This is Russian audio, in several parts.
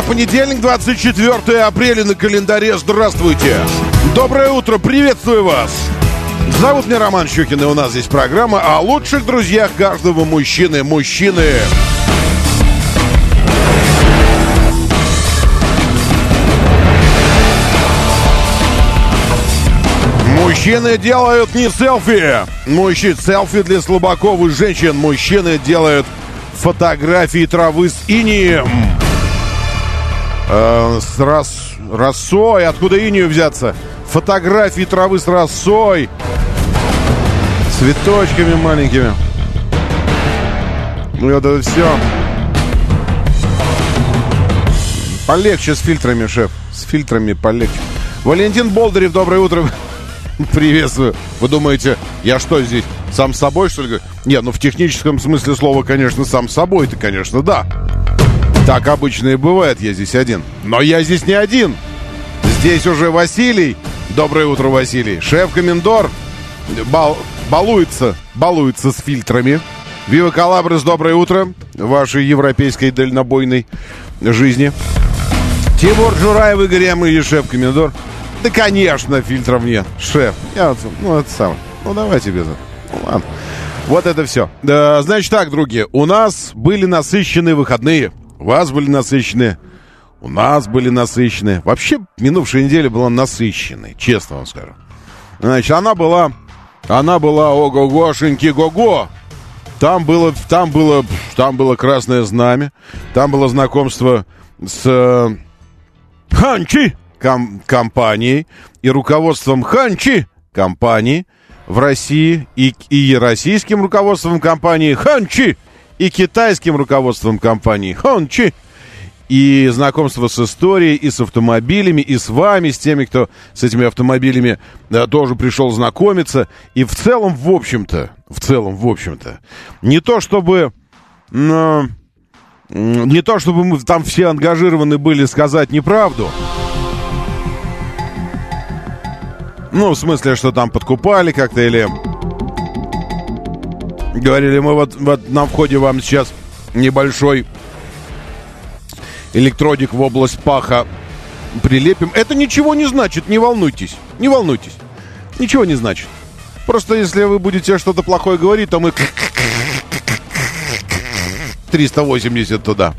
Это понедельник, 24 апреля на календаре. Здравствуйте. Доброе утро, приветствую вас. Зовут меня Роман Щукин, и у нас здесь программа о лучших друзьях каждого мужчины. Мужчины. Мужчины делают не селфи. Мужчины селфи для слабаков и женщин. Мужчины делают фотографии травы с инием. Э, с рос, росой. Откуда инию взяться? Фотографии травы с росой. Цветочками маленькими. Ну вот это все. Полегче с фильтрами, шеф. С фильтрами полегче. Валентин Болдырев, доброе утро. Приветствую. Вы думаете, я что здесь, сам собой, что ли? Не, ну в техническом смысле слова, конечно, сам с собой-то, конечно, да. Так обычно и бывает, я здесь один. Но я здесь не один. Здесь уже Василий. Доброе утро, Василий. Шеф-комендор бал, балуется, балуется с фильтрами. Вива Калабрес, доброе утро. Вашей европейской дальнобойной жизни. Тимур Жураев, Игорь Ямы шеф-комендор. Да, конечно, фильтров нет. Шеф, я, ну, это самое. Ну, давайте без этого. Ну, ладно. Вот это все. Да, значит так, другие, у нас были насыщенные выходные. У вас были насыщенные. У нас были насыщенные. Вообще, минувшая неделя была насыщенной, честно вам скажу. Значит, она была... Она была ого-гошеньки го-го. Там было, там было, там было красное знамя. Там было знакомство с э, Ханчи ком- компанией и руководством Ханчи компании в России и, и российским руководством компании Ханчи и китайским руководством компании Ханчи и знакомство с историей, и с автомобилями, и с вами, с теми, кто с этими автомобилями да, тоже пришел знакомиться. И в целом, в общем-то, в целом, в общем-то, не то чтобы... Но, не то чтобы мы там все ангажированы были сказать неправду. Ну, в смысле, что там подкупали как-то или... Говорили, мы вот, вот на входе вам сейчас небольшой электродик в область паха прилепим. Это ничего не значит, не волнуйтесь. Не волнуйтесь. Ничего не значит. Просто если вы будете что-то плохое говорить, то мы 380 туда.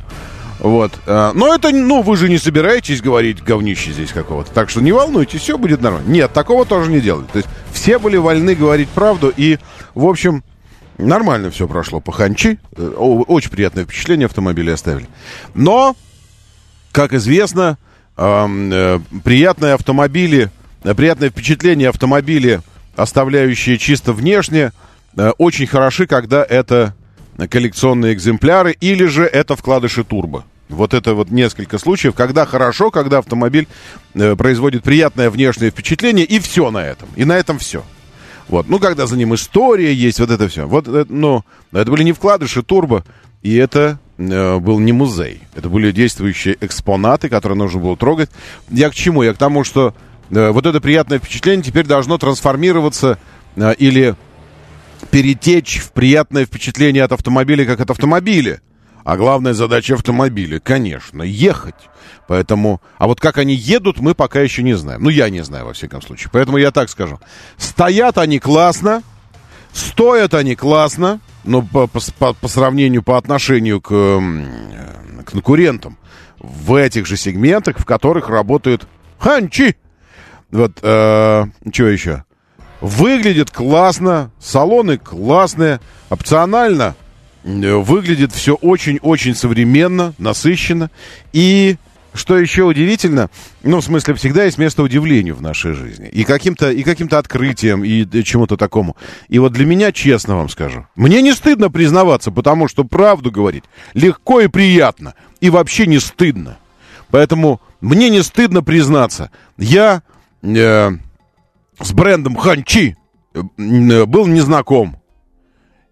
Вот. А, но это, ну, вы же не собираетесь говорить говнище здесь какого-то. Так что не волнуйтесь, все будет нормально. Нет, такого тоже не делают. То есть все были вольны говорить правду. И, в общем, нормально все прошло по ханчи. Э, очень приятное впечатление автомобили оставили. Но, как известно, э, приятные автомобили, э, приятное впечатление автомобили, оставляющие чисто внешне, очень хороши, когда это коллекционные экземпляры или же это вкладыши турбо. Вот это вот несколько случаев, когда хорошо, когда автомобиль производит приятное внешнее впечатление, и все на этом. И на этом все. Вот. Ну, когда за ним история есть, вот это все. Вот, это, ну, это были не вкладыши турбо, и это э, был не музей. Это были действующие экспонаты, которые нужно было трогать. Я к чему? Я к тому, что э, вот это приятное впечатление теперь должно трансформироваться э, или перетечь в приятное впечатление от автомобиля, как от автомобиля. А главная задача автомобиля, конечно, ехать. Поэтому, а вот как они едут, мы пока еще не знаем. Ну, я не знаю, во всяком случае. Поэтому я так скажу. Стоят они классно, стоят они классно, но по, по, по сравнению, по отношению к, к конкурентам в этих же сегментах, в которых работают ханчи. Вот, э, что еще? Выглядит классно, салоны классные, опционально выглядит все очень-очень современно, насыщенно. И что еще удивительно, ну, в смысле, всегда есть место удивлению в нашей жизни. И каким-то, и каким-то открытием, и чему-то такому. И вот для меня, честно вам скажу, мне не стыдно признаваться, потому что правду говорить легко и приятно. И вообще не стыдно. Поэтому мне не стыдно признаться. Я э, с брендом Ханчи э, был незнаком.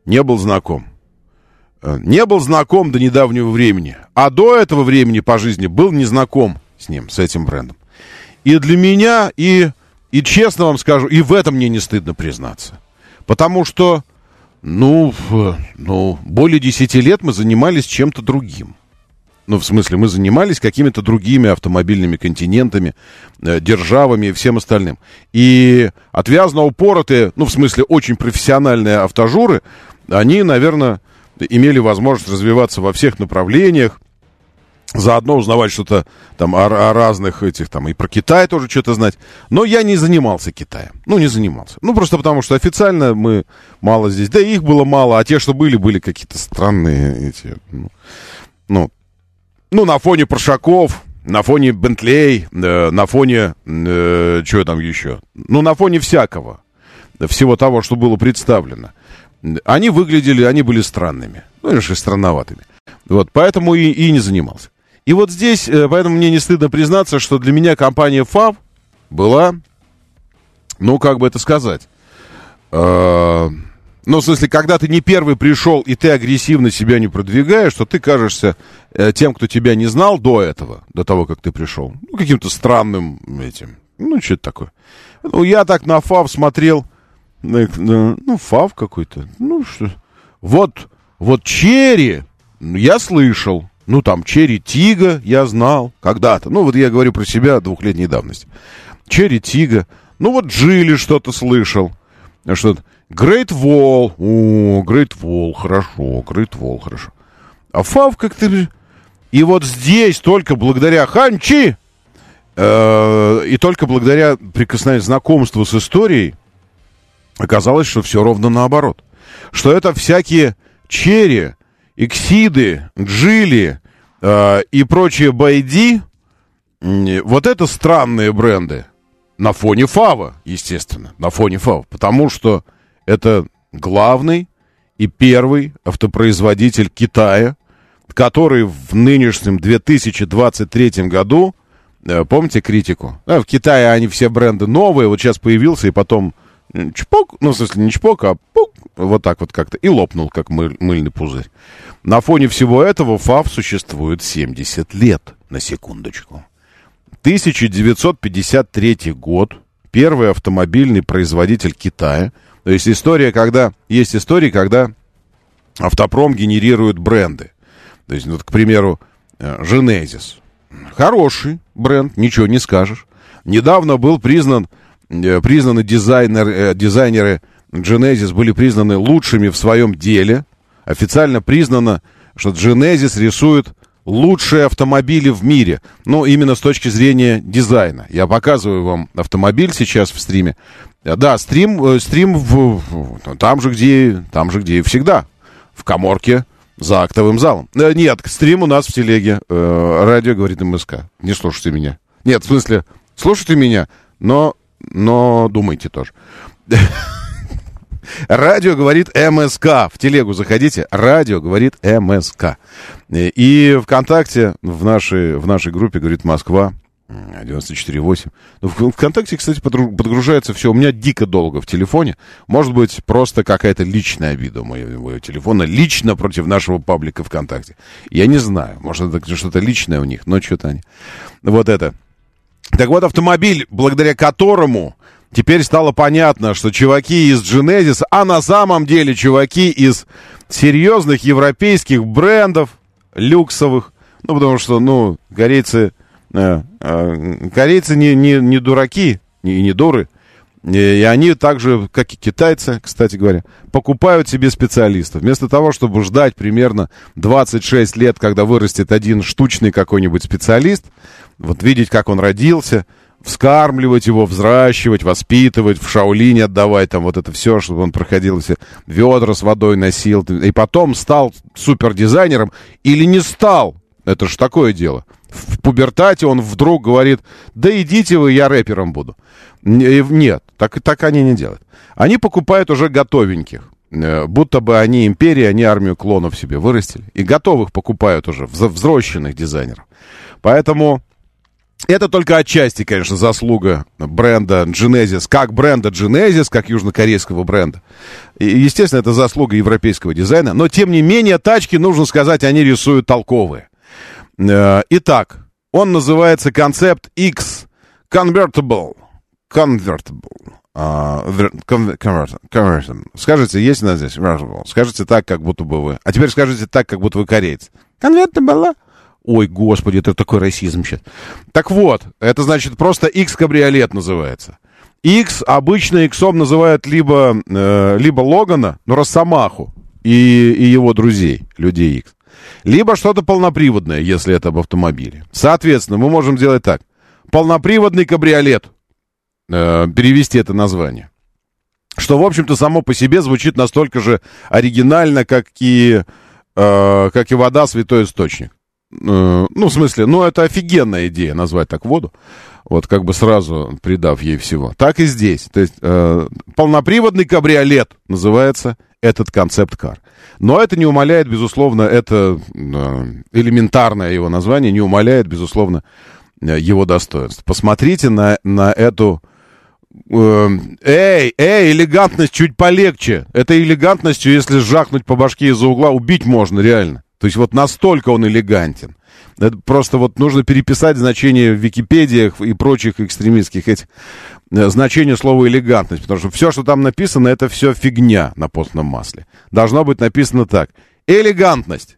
Не был знаком. Э, не был знаком до недавнего времени. А до этого времени по жизни был незнаком с ним, с этим брендом. И для меня, и, и честно вам скажу, и в этом мне не стыдно признаться. Потому что, ну, ну более 10 лет мы занимались чем-то другим. Ну, в смысле, мы занимались какими-то другими автомобильными континентами, э, державами и всем остальным. И отвязно упоротые, ну, в смысле, очень профессиональные автожуры, они, наверное, имели возможность развиваться во всех направлениях, заодно узнавать что-то там о, о разных этих там и про Китай тоже что-то знать. Но я не занимался Китаем. Ну, не занимался. Ну, просто потому что официально мы мало здесь. Да их было мало, а те, что были, были какие-то странные эти. Ну, ну, ну на фоне Паршаков, на фоне Бентлей, э, на фоне... Э, что там еще? Ну, на фоне всякого. Всего того, что было представлено они выглядели, они были странными. Ну, или странноватыми. Вот, поэтому и, и не занимался. И вот здесь, э, поэтому мне не стыдно признаться, что для меня компания FAV была, ну, как бы это сказать, э, ну, в смысле, когда ты не первый пришел, и ты агрессивно себя не продвигаешь, то ты кажешься э, тем, кто тебя не знал до этого, до того, как ты пришел, ну, каким-то странным этим, ну, что это такое. Ну, я так на FAV смотрел, ну, фав какой-то. Ну, что... Вот, вот Черри, я слышал. Ну, там, Черри Тига я знал когда-то. Ну, вот я говорю про себя двухлетней давности. Черри Тига. Ну, вот Джили что-то слышал. Что-то. Great Wall. О, Great Wall, хорошо. Great Wall, хорошо. А Фав как-то... И вот здесь только благодаря Ханчи э, и только благодаря прикосновению знакомству с историей Оказалось, что все ровно наоборот. Что это всякие черри, эксиды, джили э, и прочие байди, вот это странные бренды. На фоне Фава, естественно, на фоне Фава. Потому что это главный и первый автопроизводитель Китая, который в нынешнем 2023 году, э, помните критику? в Китае они все бренды новые, вот сейчас появился и потом чпок, ну, в смысле, не чпок, а пук, вот так вот как-то, и лопнул, как мыль, мыльный пузырь. На фоне всего этого ФАВ существует 70 лет, на секундочку. 1953 год, первый автомобильный производитель Китая. То есть история, когда, есть истории, когда автопром генерирует бренды. То есть, вот, к примеру, Genesis. Хороший бренд, ничего не скажешь. Недавно был признан Э, признаны дизайнер, э, дизайнеры Genesis были признаны лучшими в своем деле. Официально признано, что Genesis рисует лучшие автомобили в мире. Ну, именно с точки зрения дизайна. Я показываю вам автомобиль сейчас в стриме. Э, да, стрим, стрим в, там же, где, там же, где и всегда. В коморке за актовым залом. Нет, стрим у нас в телеге. Радио говорит МСК. Не слушайте меня. Нет, в смысле, слушайте меня, но но думайте тоже. Радио говорит МСК. В телегу заходите. Радио говорит МСК. И ВКонтакте в нашей, в нашей группе говорит Москва. 94,8. Ну, в ВКонтакте, кстати, подгружается все. У меня дико долго в телефоне. Может быть, просто какая-то личная обида у моего телефона. Лично против нашего паблика ВКонтакте. Я не знаю. Может, это что-то личное у них, но что-то они... Вот это. Так вот, автомобиль, благодаря которому теперь стало понятно, что чуваки из Genesis, а на самом деле чуваки из серьезных европейских брендов, люксовых, ну, потому что, ну, корейцы, э, э, корейцы не, не, не дураки, не, не дуры, и они также, как и китайцы, кстати говоря, покупают себе специалистов. Вместо того, чтобы ждать примерно 26 лет, когда вырастет один штучный какой-нибудь специалист, вот видеть, как он родился, вскармливать его, взращивать, воспитывать, в Шаолине отдавать, там вот это все, чтобы он проходил все ведра с водой носил, и потом стал супердизайнером или не стал, Это ж такое дело. В пубертате он вдруг говорит, да идите вы, я рэпером буду. Нет, так, так они не делают. Они покупают уже готовеньких. Э, будто бы они империя, они армию клонов себе вырастили. И готовых покупают уже, взросленных дизайнеров. Поэтому это только отчасти, конечно, заслуга бренда Genesis, как бренда Genesis, как южнокорейского бренда. И, естественно, это заслуга европейского дизайна. Но, тем не менее, тачки, нужно сказать, они рисуют толковые. Э, итак, он называется концепт X Convertible. Convertible. Uh, convertible. Скажите, есть у нас здесь? Скажите так, как будто бы вы. А теперь скажите так, как будто вы кореец. Convertible. Ой, господи, это такой расизм сейчас. Так вот, это значит просто X-кабриолет называется. X обычно X называют либо, э, либо Логана, ну, Росомаху и, и его друзей, людей X. Либо что-то полноприводное, если это об автомобиле. Соответственно, мы можем сделать так. Полноприводный кабриолет. Э, перевести это название. Что, в общем-то, само по себе звучит настолько же оригинально, как и, э, как и вода святой источник. Э, ну, в смысле, ну, это офигенная идея назвать так воду, вот как бы сразу придав ей всего. Так и здесь. То есть э, полноприводный кабриолет называется этот концепт-кар. Но это не умаляет, безусловно, это э, элементарное его название, не умаляет, безусловно, э, его достоинств. Посмотрите на, на эту... Э, эй, эй, элегантность чуть полегче. Это элегантностью, если жахнуть по башке из-за угла, убить можно реально. То есть вот настолько он элегантен. Это просто вот нужно переписать значение в Википедиях и прочих экстремистских этих э, значение слова элегантность, потому что все, что там написано, это все фигня на постном масле. Должно быть написано так. Элегантность.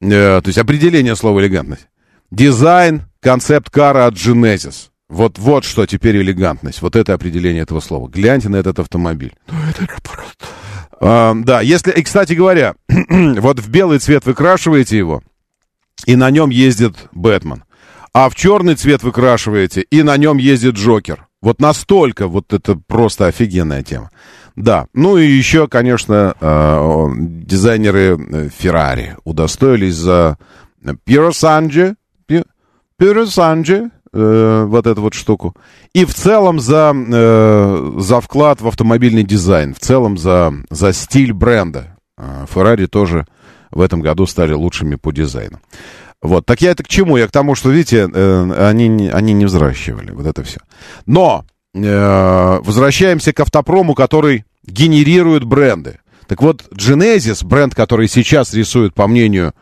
Э, то есть определение слова элегантность. Дизайн, концепт кара от Genesis. Вот, вот что теперь элегантность. Вот это определение этого слова. Гляньте на этот автомобиль. Ну, это просто... Да, если, и, кстати говоря, вот в белый цвет выкрашиваете его, и на нем ездит Бэтмен. А в черный цвет выкрашиваете, и на нем ездит Джокер. Вот настолько вот это просто офигенная тема. Да, ну и еще, конечно, э, дизайнеры Феррари удостоились за Пьеро Санджи, Пьеро Санджи, э, вот эту вот штуку. И в целом за, э, за вклад в автомобильный дизайн, в целом за, за стиль бренда. Феррари тоже в этом году стали лучшими по дизайну. Вот, так я это к чему? Я к тому, что, видите, э, они, они не взращивали, вот это все. Но э, возвращаемся к автопрому, который генерирует бренды. Так вот, Genesis, бренд, который сейчас рисует, по мнению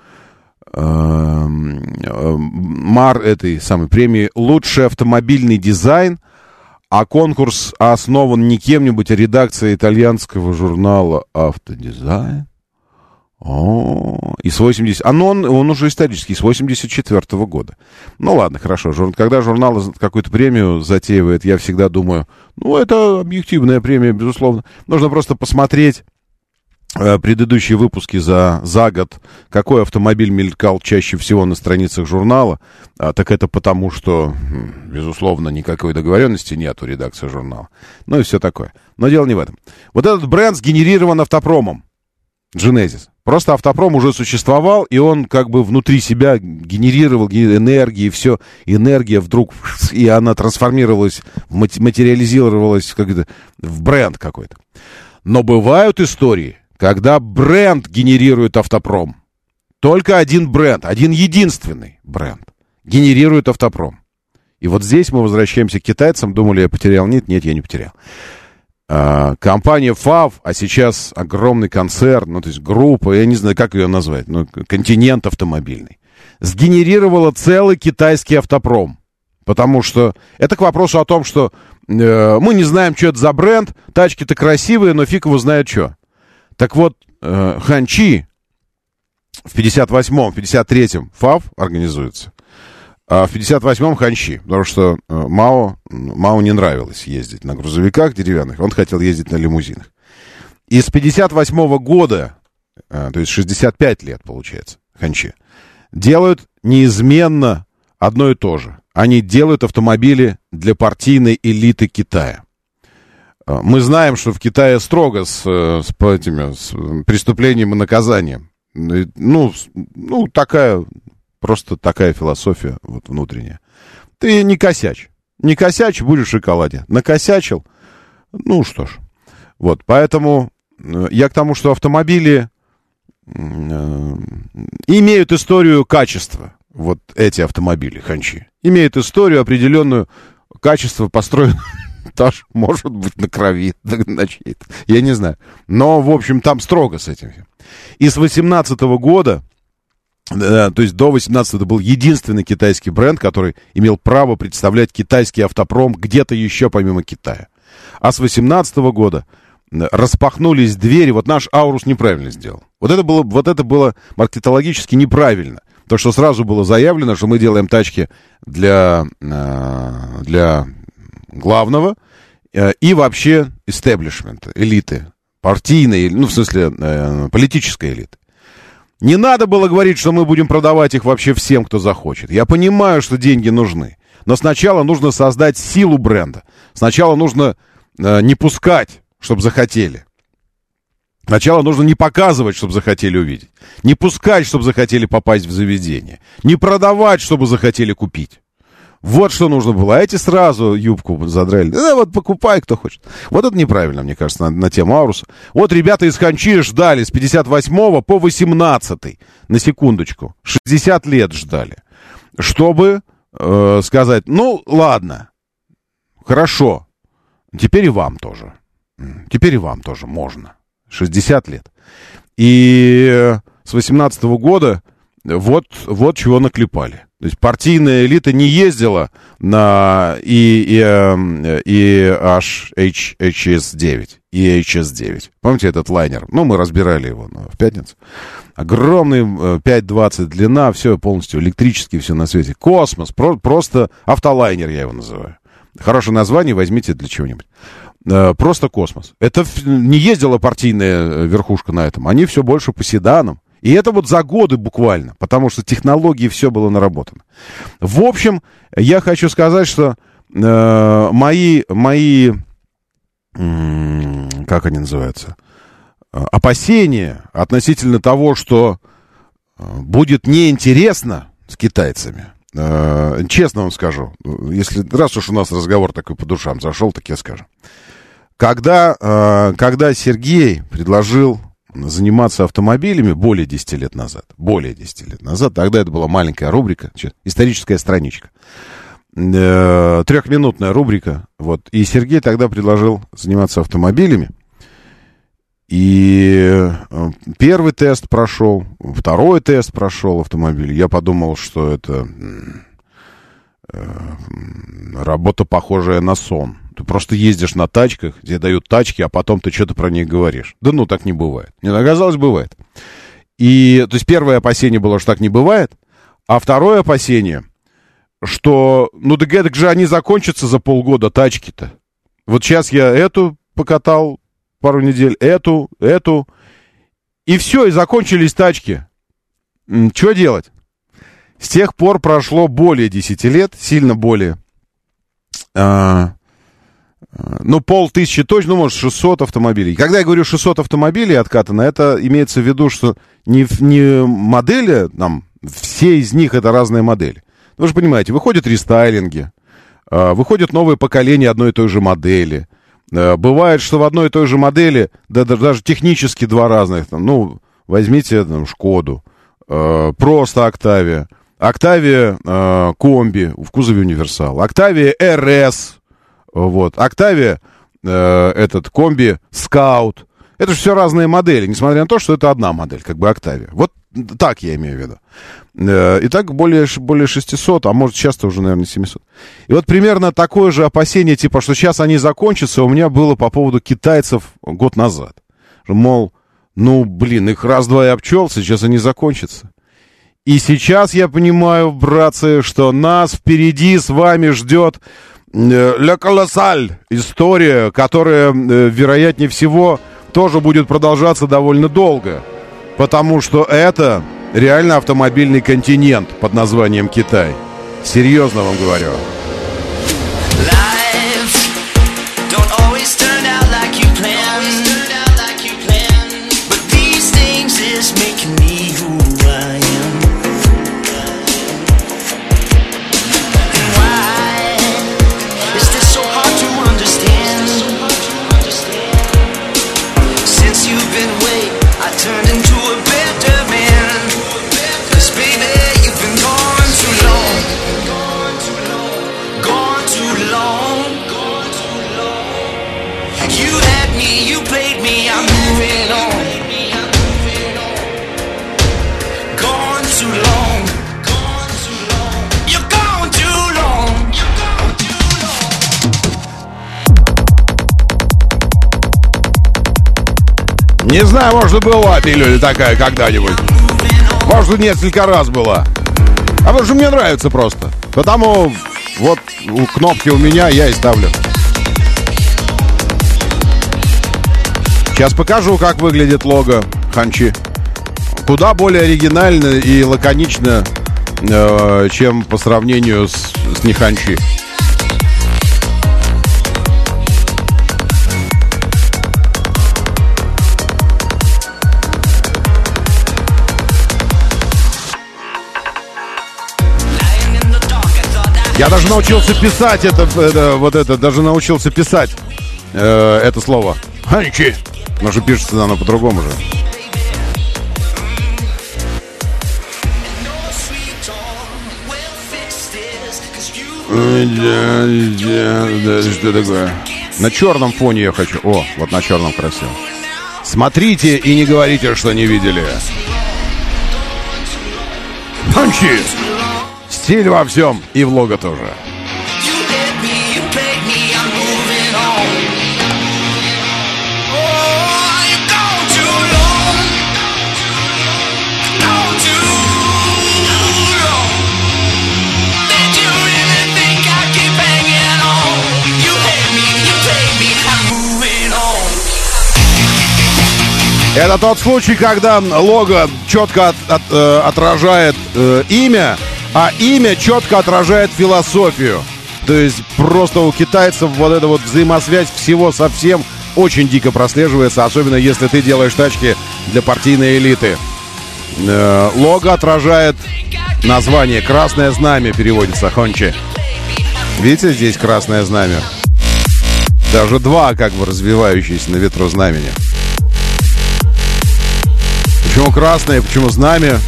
Мар этой самой премии лучший автомобильный дизайн, а конкурс основан не кем-нибудь, а редакцией итальянского журнала «Автодизайн». О, и с 80... А ну он, он уже исторический, с 84 -го года. Ну ладно, хорошо. Жур... Когда журнал какую-то премию затеивает, я всегда думаю, ну это объективная премия, безусловно. Нужно просто посмотреть предыдущие выпуски за, за год, какой автомобиль мелькал чаще всего на страницах журнала, а, так это потому, что, безусловно, никакой договоренности нет у редакции журнала. Ну и все такое. Но дело не в этом. Вот этот бренд сгенерирован автопромом. Genesis. Просто автопром уже существовал, и он как бы внутри себя генерировал энергии, все. Энергия вдруг, и она трансформировалась, материализировалась как в бренд какой-то. Но бывают истории, когда бренд генерирует автопром. Только один бренд, один единственный бренд генерирует автопром. И вот здесь мы возвращаемся к китайцам. Думали, я потерял. Нет, нет, я не потерял. А, компания FAV, а сейчас огромный концерн, ну, то есть группа, я не знаю, как ее назвать, ну, континент автомобильный, сгенерировала целый китайский автопром. Потому что это к вопросу о том, что э, мы не знаем, что это за бренд, тачки-то красивые, но фиг его знает что. Так вот, э, Ханчи в 58-м, 53-м ФАВ организуется, а в 58-м Ханчи, потому что э, Мао, Мао не нравилось ездить на грузовиках деревянных, он хотел ездить на лимузинах. И с 58 -го года, э, то есть 65 лет, получается, Ханчи, делают неизменно одно и то же. Они делают автомобили для партийной элиты Китая. А, мы знаем, что в Китае строго с, э, с, этими, с преступлением и наказанием. Ну, ну, такая Просто такая философия вот внутренняя. Ты не косячь. Не косячь, будешь в шоколаде. Накосячил, ну что ж. Вот, поэтому э, я к тому, что автомобили э, имеют историю качества. Вот эти автомобили, ханчи. Имеют историю определенную, качество построено тоже может быть на крови, на чьей-то. Я не знаю. Но, в общем, там строго с этим. И с 18 года, то есть до 18 это был единственный китайский бренд, который имел право представлять китайский автопром где-то еще помимо Китая. А с 18 года распахнулись двери. Вот наш Аурус неправильно сделал. Вот это было, вот это было маркетологически неправильно. То, что сразу было заявлено, что мы делаем тачки для, э, для главного э, и вообще истеблишмента, элиты, партийной, ну, в смысле, э, политической элиты. Не надо было говорить, что мы будем продавать их вообще всем, кто захочет. Я понимаю, что деньги нужны. Но сначала нужно создать силу бренда. Сначала нужно э, не пускать, чтобы захотели. Сначала нужно не показывать, чтобы захотели увидеть. Не пускать, чтобы захотели попасть в заведение. Не продавать, чтобы захотели купить. Вот что нужно было. А эти сразу юбку задрали. Да вот покупай, кто хочет. Вот это неправильно, мне кажется, на, на тему Ауруса. Вот ребята из Ханчи ждали с 58 по 18 на секундочку. 60 лет ждали. Чтобы э, сказать, ну, ладно, хорошо, теперь и вам тоже. Теперь и вам тоже можно. 60 лет. И с 18 вот, вот чего наклепали. То есть партийная элита не ездила на и, и, эм, и HS9, и HS9. Помните этот лайнер? Ну, мы разбирали его ну, в пятницу. Огромный, 5,20 э, длина, все полностью электрический, все на свете. Космос, про, просто автолайнер я его называю. Хорошее название, возьмите для чего-нибудь. Э, просто космос. Это не ездила партийная э, верхушка на этом. Они все больше по седанам. И это вот за годы буквально, потому что технологии все было наработано. В общем, я хочу сказать, что э, мои, мои, э, как они называются, опасения относительно того, что э, будет неинтересно с китайцами, э, честно вам скажу, если раз уж у нас разговор такой по душам зашел, так я скажу. Когда, э, когда Сергей предложил заниматься автомобилями более 10 лет назад. Более 10 лет назад. Тогда это была маленькая рубрика, историческая страничка. Э, трехминутная рубрика. Вот. И Сергей тогда предложил заниматься автомобилями. И э, первый тест прошел, второй тест прошел автомобиль. Я подумал, что это работа, похожая на сон. Ты просто ездишь на тачках, где дают тачки, а потом ты что-то про них говоришь. Да ну, так не бывает. Нет, оказалось, бывает. И, то есть, первое опасение было, что так не бывает. А второе опасение, что, ну, да так же они закончатся за полгода, тачки-то. Вот сейчас я эту покатал пару недель, эту, эту. И все, и закончились тачки. Что делать? С тех пор прошло более 10 лет, сильно более. А, ну, полтысячи точно, ну, может, 600 автомобилей. Когда я говорю 600 автомобилей откатано, это имеется в виду, что не, не модели, там, все из них это разные модели. Вы же понимаете, выходят рестайлинги, а, выходят новые поколения одной и той же модели. А, бывает, что в одной и той же модели, да, даже технически два разных, ну, возьмите там, Шкоду, а, просто Октавия, Октавия комби в кузове универсал, Октавия РС вот. Октавия, э, этот комби, скаут. Это же все разные модели, несмотря на то, что это одна модель, как бы Октавия. Вот так я имею в виду. Э, и так более, более 600, а может сейчас-то уже, наверное, 700. И вот примерно такое же опасение, типа, что сейчас они закончатся, у меня было по поводу китайцев год назад. Мол, ну, блин, их раз-два и обчелся, сейчас они закончатся. И сейчас я понимаю, братцы, что нас впереди с вами ждет Ля Колоссаль история, которая, э, вероятнее всего, тоже будет продолжаться довольно долго. Потому что это реально автомобильный континент под названием Китай. Серьезно вам говорю. Не знаю, может, была пилюля такая когда-нибудь. Может, несколько раз была. А потому что мне нравится просто. Потому вот у кнопки у меня я и ставлю. Сейчас покажу, как выглядит лого Ханчи. Куда более оригинально и лаконично, э, чем по сравнению с, с Неханчи. Я даже научился писать это, это вот это, даже научился писать э, это слово. Ханчи. Но же пишется оно по-другому же. Что такое? На черном фоне я хочу. О, вот на черном красиво. Смотрите и не говорите, что не видели. Панчи! Стиль во всем и в лого тоже. Это тот случай, когда лого четко от, от, э, отражает э, имя, а имя четко отражает философию. То есть просто у китайцев вот эта вот взаимосвязь всего со всем очень дико прослеживается, особенно если ты делаешь тачки для партийной элиты. Э, лого отражает название «Красное знамя» переводится Хончи. Видите, здесь красное знамя. Даже два как бы развивающиеся на ветру знамени. Почему красное, почему знамя?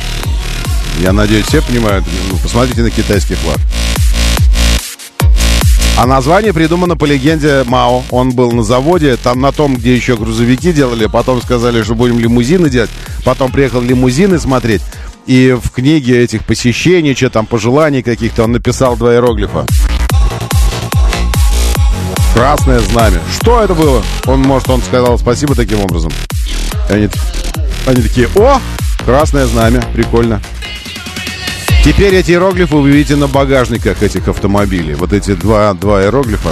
Я надеюсь, все понимают. Ну, посмотрите на китайский флаг. А название придумано по легенде Мао. Он был на заводе, там на том, где еще грузовики делали. Потом сказали, что будем лимузины делать. Потом приехал лимузины смотреть. И в книге этих посещений, что там, пожеланий каких-то, он написал два иероглифа. Красное знамя. Что это было? Он, может, он сказал спасибо таким образом. Они они такие, о, красное знамя, прикольно. Теперь эти иероглифы вы видите на багажниках этих автомобилей. Вот эти два, два иероглифа.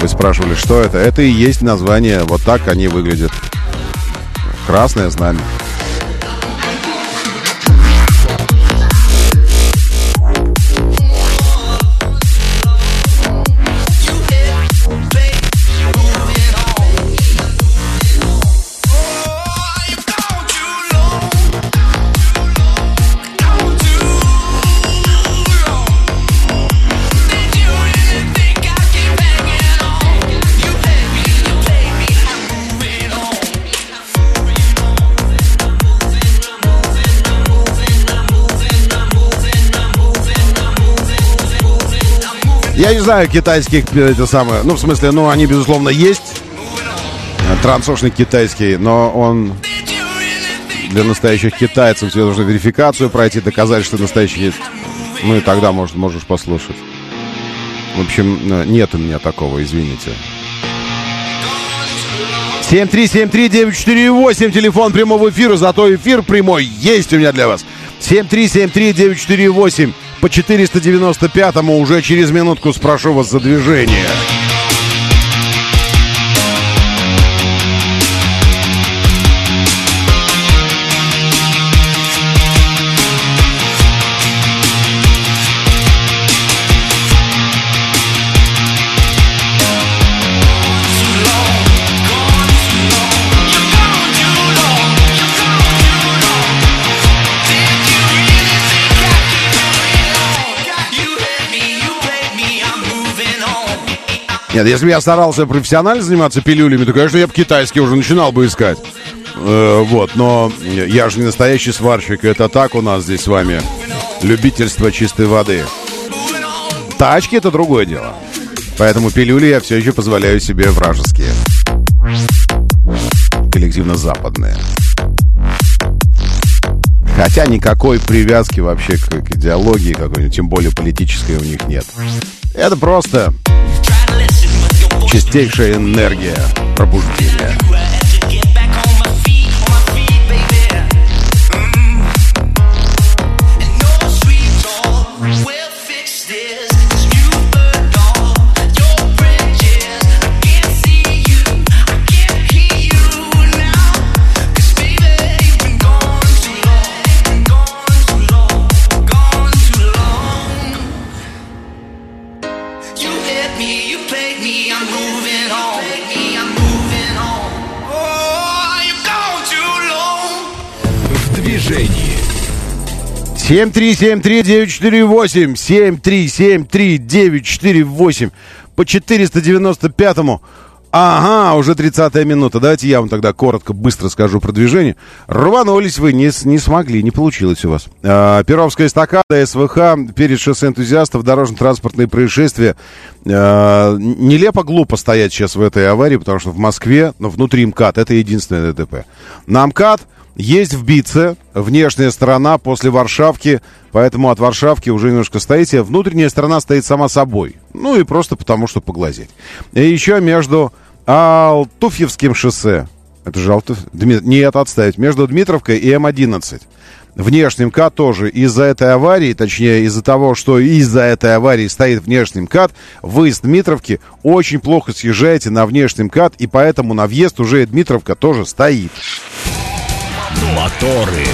Вы спрашивали, что это? Это и есть название. Вот так они выглядят. Красное знамя. Я не знаю китайских, это самое, ну, в смысле, ну, они, безусловно, есть. Трансошник китайский, но он для настоящих китайцев тебе нужно верификацию пройти, доказать, что настоящий Ну и тогда, может, можешь послушать. В общем, э, нет у меня такого, извините. 7373948, телефон прямого эфира, зато эфир прямой есть у меня для вас. 7373948 по 495-му уже через минутку спрошу вас за движение. Нет, если бы я старался профессионально заниматься пилюлями, то, конечно, я бы китайский уже начинал бы искать. Э, вот, но я же не настоящий сварщик. Это так у нас здесь с вами. Любительство чистой воды. Тачки это другое дело. Поэтому пилюли я все еще позволяю себе вражеские. Коллективно западные. Хотя никакой привязки вообще к, к идеологии какой-нибудь, тем более политической у них нет. Это просто чистейшая энергия пробуждения. 7373948, 7373948 по 495-му. Ага, уже 30-я минута. Давайте я вам тогда коротко, быстро скажу про движение. Рванулись вы, не, не смогли, не получилось у вас. А, Перовская эстакада, СВХ, перед шоссе энтузиастов, дорожно-транспортные происшествия. А, нелепо глупо стоять сейчас в этой аварии, потому что в Москве, но внутри МКАД, это единственное ДТП. На МКАД есть в Бице внешняя сторона после Варшавки, поэтому от Варшавки уже немножко стоите. Внутренняя сторона стоит сама собой. Ну и просто потому, что поглазеть. И еще между Алтуфьевским шоссе. Это же Алтуф... Дми... Нет, отставить. Между Дмитровкой и М11. Внешний МКАД тоже из-за этой аварии, точнее из-за того, что из-за этой аварии стоит внешний МКАД, вы из Дмитровки очень плохо съезжаете на внешний МКАД, и поэтому на въезд уже Дмитровка тоже стоит. Моторы.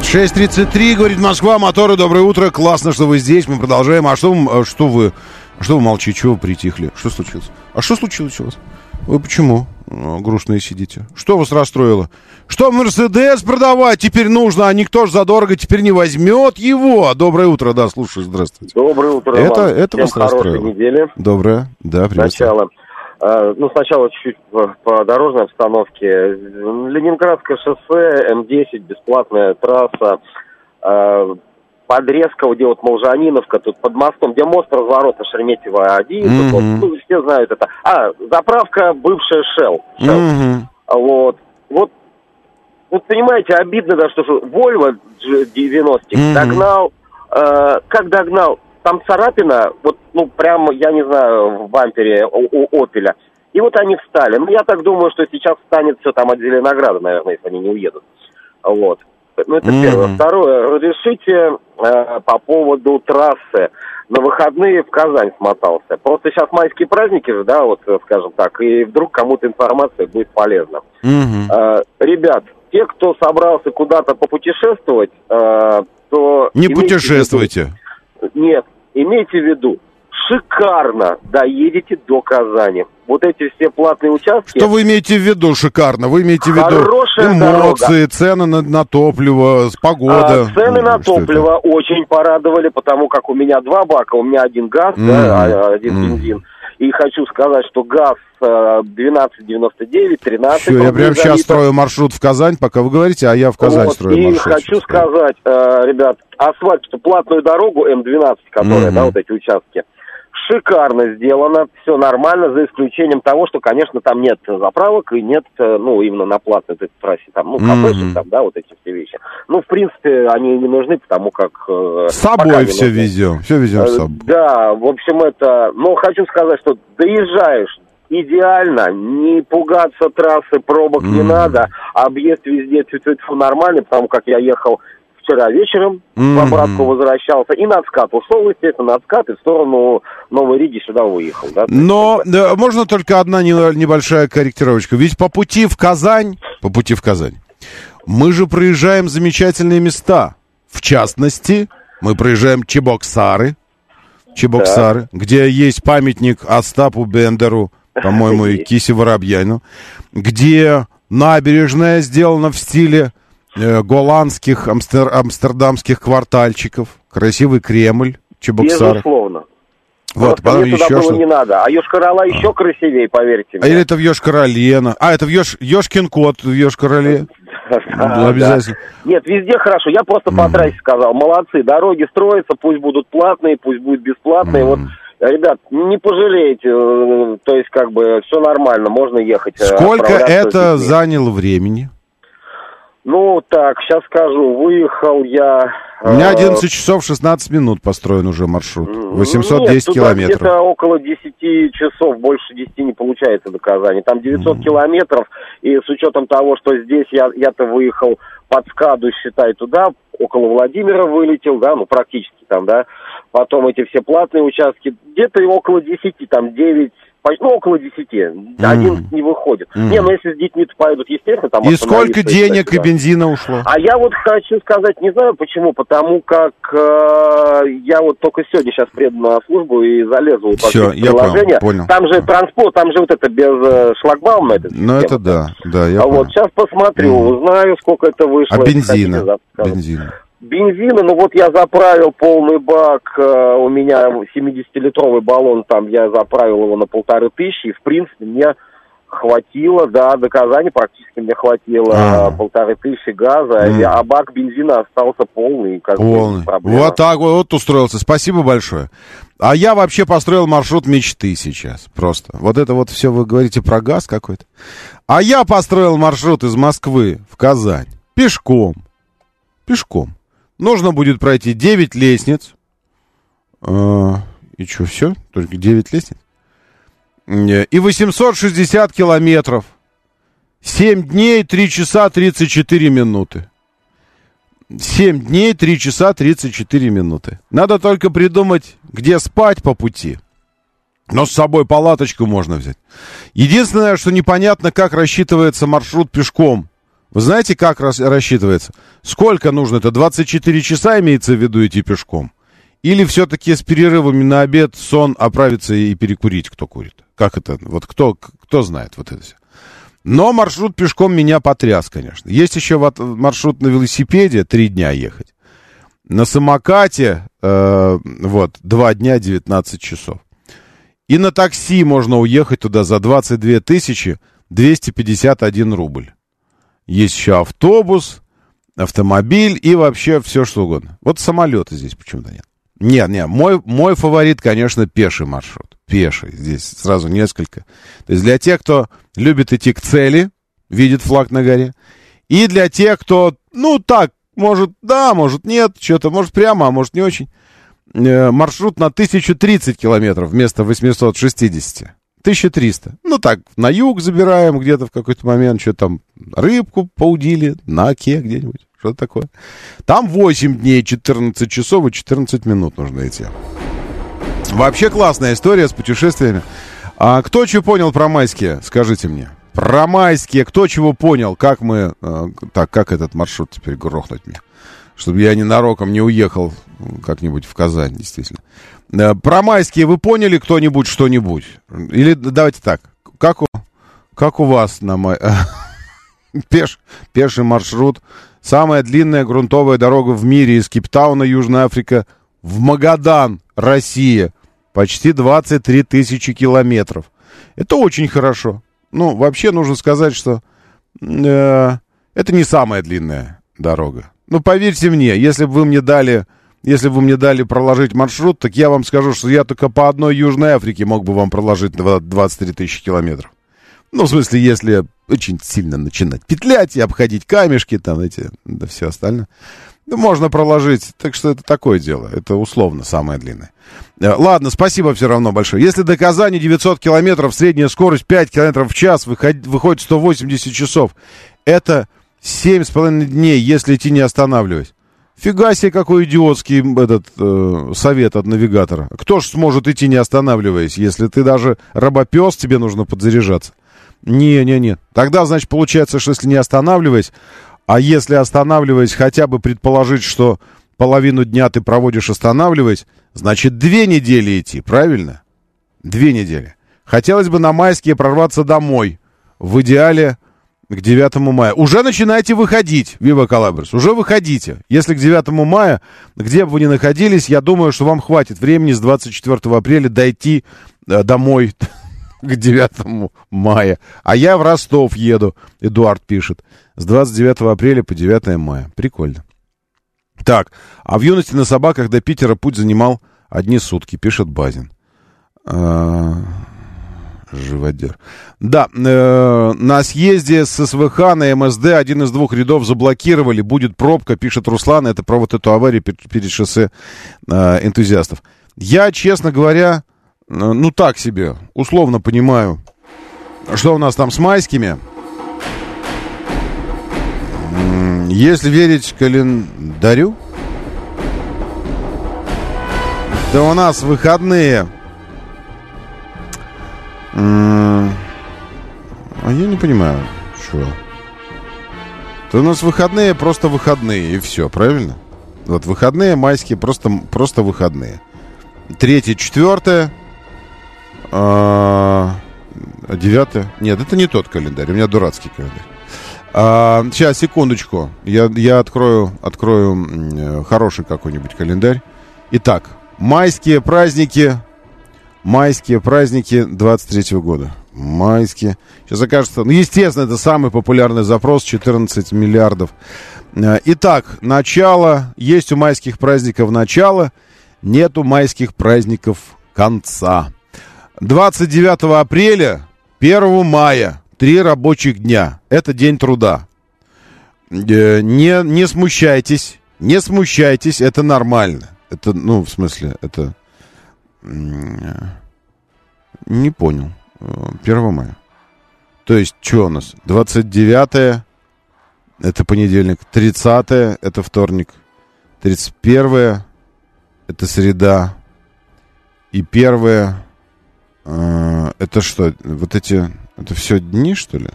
6.33, говорит Москва, моторы, доброе утро, классно, что вы здесь, мы продолжаем. А что, вы- а что вы, а что вы молчите, чего вы притихли? Что случилось? А что случилось у вас? Вы почему а, грустные сидите? Что вас расстроило? Что Мерседес продавать теперь нужно, а никто же задорого теперь не возьмет его? Доброе утро, да, слушай, здравствуйте. Доброе утро Это- вам. это Всем вас расстроило? недели. Доброе, да, привет. Сначала. Э, Ну, сначала чуть-чуть по, по дорожной обстановке. Ленинградское шоссе, М10, бесплатная трасса. Э, Подрезка, где вот Молжаниновка, тут под мостом, где мост разворота Шереметьево-1. тут Мгм. вот, ну, все знают это. А, заправка бывшая Shell. Shell. Мгм. Вот. Вот, вот понимаете, обидно, да, что Вольво 90 Мгм. догнал. э, как догнал? Там царапина, вот, ну, прямо, я не знаю, в бампере у, у Опеля. И вот они встали. Ну, я так думаю, что сейчас станет все там от Зеленограда, наверное, если они не уедут. Вот. Ну, это Мгм. первое. Второе. Разрешите э, по поводу трассы. На выходные в Казань смотался. Просто сейчас майские праздники же, да, вот, э, скажем так, и вдруг кому-то информация будет полезна. Мгм. Э, ребят, те, кто собрался куда-то попутешествовать, э, то... Не путешествуйте. виду- Нет, имейте в виду, шикарно доедете до Казани. Вот эти все платные участки... Что вы имеете в виду шикарно? Вы имеете в виду эмоции, цены на, на топливо, погода? А, цены на Ну, это? топливо очень порадовали, потому как у меня два бака, у меня один газ, Мгм. да, а один Мгм. бензин. И хочу сказать, что газ э, 12,99, 13 Всё, я прямо сейчас строю маршрут в Казань, пока вы говорите, а я в Казань Вот, строю и маршрут. хочу сейчас. сказать, э, ребят, асфальт, платную дорогу М12, которая, Мгм. да, вот эти участки, шикарно сделано, все нормально, за исключением того, что, конечно, там нет заправок и нет, э, ну, именно на платной этой трассе, там, ну, Мгм. кафешек там, да, вот эти все вещи. Ну, в принципе, они не нужны, потому как... э, С собой не все нужны. везем, все везем Э, с собой. Да, в общем, это... Ну, хочу сказать, что доезжаешь идеально, не пугаться трассы, пробок не Мгм. надо, объезд везде тьфу нормальный, потому как я ехал вчера вечером, Мгм. в обратку возвращался, и на откат ушел, естественно, на откат, и в сторону Новой Риги сюда выехал, да. Но да, можно только одна не- небольшая корректировочка. Ведь по пути в Казань, по пути в Казань, мы же проезжаем замечательные места. В частности, мы проезжаем Чебоксары, Чебоксары, где есть памятник Остапу Бендеру, по-моему, и. Кисе Воробьяну, где набережная сделана в стиле э, голландских, амстер- амстердамских квартальчиков, красивый Кремль, Чебоксары. Безусловно. Вот, Просто потом мне туда еще было что не надо. А Йошкар-Ола еще красивее, поверьте А мне. или это в Йошкар-Оле? А, это в Ёж... Ёшкин кот в Йошкар-Оле? Да, обязательно. да. Нет, везде хорошо. Я просто по трассе сказал, молодцы, дороги строятся, пусть будут платные, пусть будут бесплатные. Вот, ребят, не пожалеете, э, то есть как бы все нормально, можно ехать. э, Сколько это заняло времени? Ну, так, сейчас скажу. Выехал я... У меня э, 11 часов 16 минут построен уже маршрут. Нет, 810 туда километров. где-то около 10 часов, больше 10 не получается до Казани. Там 900 километров, и с учетом того, что здесь я, я-то выехал под Скаду, считай, туда, около Владимира вылетел, да, ну, практически там, да. Потом эти все платные участки, где-то около 10, там 9, почти, ну, около 10. 11 не выходит. Мгм. Не, ну, если с детьми поедут, естественно, там И сколько денег и туда-сюда. бензина ушло? А я вот хочу сказать, не знаю почему, потому как э, я вот только сегодня сейчас приеду на службу и залезу вот все я понял, понял. Там же транспорт, там же вот это без э, шлагбаума. эта Ну, это да, да, я а понял. вот сейчас посмотрю, узнаю, сколько это вышло. А бензина? скажу. Бензина. Ну вот я заправил полный бак, э, у меня 70-литровый баллон, там я заправил его на полторы тысячи, и в принципе мне хватило, да, до Казани практически мне хватило А. э, полторы тысячи газа, и- а бак бензина остался полный. Как Полный. Вот так вот, вот устроился. Спасибо большое. А я вообще построил маршрут мечты сейчас. Просто. Вот это вот все вы говорите про газ какой-то. А я построил маршрут из Москвы в Казань. Пешком. Пешком. Нужно будет пройти 9 лестниц. А, и что, все? Только 9 лестниц? Не, И 860 километров. 7 дней, 3 часа 34 минуты. 7 дней, 3 часа 34 минуты. Надо только придумать, где спать по пути. Но с собой палаточку можно взять. Единственное, что непонятно, как рассчитывается маршрут пешком. Вы знаете, как рас- рассчитывается? Сколько нужно? Это 24 часа имеется в виду идти пешком? Или все-таки с перерывами на обед, сон, оправиться и перекурить, кто курит? Как это? Вот кто, кто знает вот это все? Но маршрут пешком меня потряс, конечно. Есть еще маршрут на велосипеде, три дня ехать. На самокате, э, вот, два дня, 19 часов. И на такси можно уехать туда за 22 тысячи 251 рубль. Есть еще автобус, автомобиль и вообще все что угодно. Вот самолеты здесь почему-то нет. Нет, нет, мой, мой фаворит, конечно, пеший маршрут. Пеший. Здесь сразу несколько. То есть для тех, кто любит идти к цели, видит флаг на горе. И для тех, кто, ну так, может да, может нет, что-то, может прямо, а может не очень. Э, маршрут на 1030 километров вместо 860. 1300. Ну так, на юг забираем где-то в какой-то момент, что там, рыбку поудили, на оке где-нибудь, что-то такое. Там 8 дней, 14 часов и 14 минут нужно идти. Вообще классная история с путешествиями. А кто что понял про майские, скажите мне. Про майские, кто чего понял, как мы... э, так, как этот маршрут теперь грохнуть мне? Чтобы я ненароком не уехал как-нибудь в Казань, действительно. Э, Про майские вы поняли кто-нибудь что-нибудь? Или давайте так, как у, как у вас на май... Пеш, пеший маршрут. Самая длинная грунтовая дорога в мире из Кейптауна, Южная Африка, в Магадан, Россия. Почти 23 тысячи километров. Это очень хорошо. Ну, вообще нужно сказать, что э, это не самая длинная дорога. Ну, поверьте мне, если бы вы мне дали, если вы мне дали проложить маршрут, так я вам скажу, что я только по одной Южной Африке мог бы вам проложить два- 23 тысячи километров. Ну, в смысле, если очень сильно начинать петлять и обходить камешки, там эти, да все остальное. Ну, можно проложить. Так что это такое дело. Это условно самое длинное. Э, Ладно, спасибо все равно большое. Если до Казани 900 километров, средняя скорость 5 километров в час, выход- выходит 180 часов. Это 7,5 дней, если идти не останавливаясь. Фига себе, какой идиотский этот э, совет от навигатора. Кто ж сможет идти не останавливаясь, если ты даже рабопес, тебе нужно подзаряжаться? Не-не-не. Тогда, значит, получается, что если не останавливаясь, а если останавливаясь, хотя бы предположить, что половину дня ты проводишь останавливаясь, значит, две недели идти, правильно? Две недели. Хотелось бы на майские прорваться домой. В идеале к 9 мая. Уже начинайте выходить, Вива Калабрис. Уже выходите. Если к 9 мая, где бы вы ни находились, я думаю, что вам хватит времени с 24 апреля дойти э, домой к 9 мая. А я в Ростов еду, Эдуард пишет. С 29 апреля по 9 мая. Прикольно. Так, а в юности на собаках до Питера путь занимал одни сутки, пишет Базин. А, Живодер. Да, э, на съезде с СВХ на МСД один из двух рядов заблокировали. Будет пробка, пишет Руслан. Это про вот эту аварию перед, перед шоссе э, энтузиастов. Я, честно говоря, э, ну так себе, условно понимаю, что у нас там с майскими. Если верить календарю, то у нас выходные а я не понимаю, что. То у нас выходные просто выходные, и все, правильно? Вот выходные майские просто, просто выходные. Третье, четвертое, а, девятое. Нет, это не тот календарь, у меня дурацкий календарь. А, сейчас, секундочку. Я, я открою, открою хороший какой-нибудь календарь. Итак, майские праздники майские праздники 23 года. Майские. Сейчас окажется... Ну, естественно, это самый популярный запрос. 14 миллиардов. Э, итак, начало. Есть у майских праздников начало. Нету майских праздников конца. 29 апреля, 1 мая. Три рабочих дня. Это день труда. Э, не, не смущайтесь. Не смущайтесь. Это нормально. Это, ну, в смысле, это не понял. 1 мая. То есть, что у нас? 29 это понедельник. 30 это вторник. 31 это среда. И первое э, это что? Вот эти, это все дни, что ли?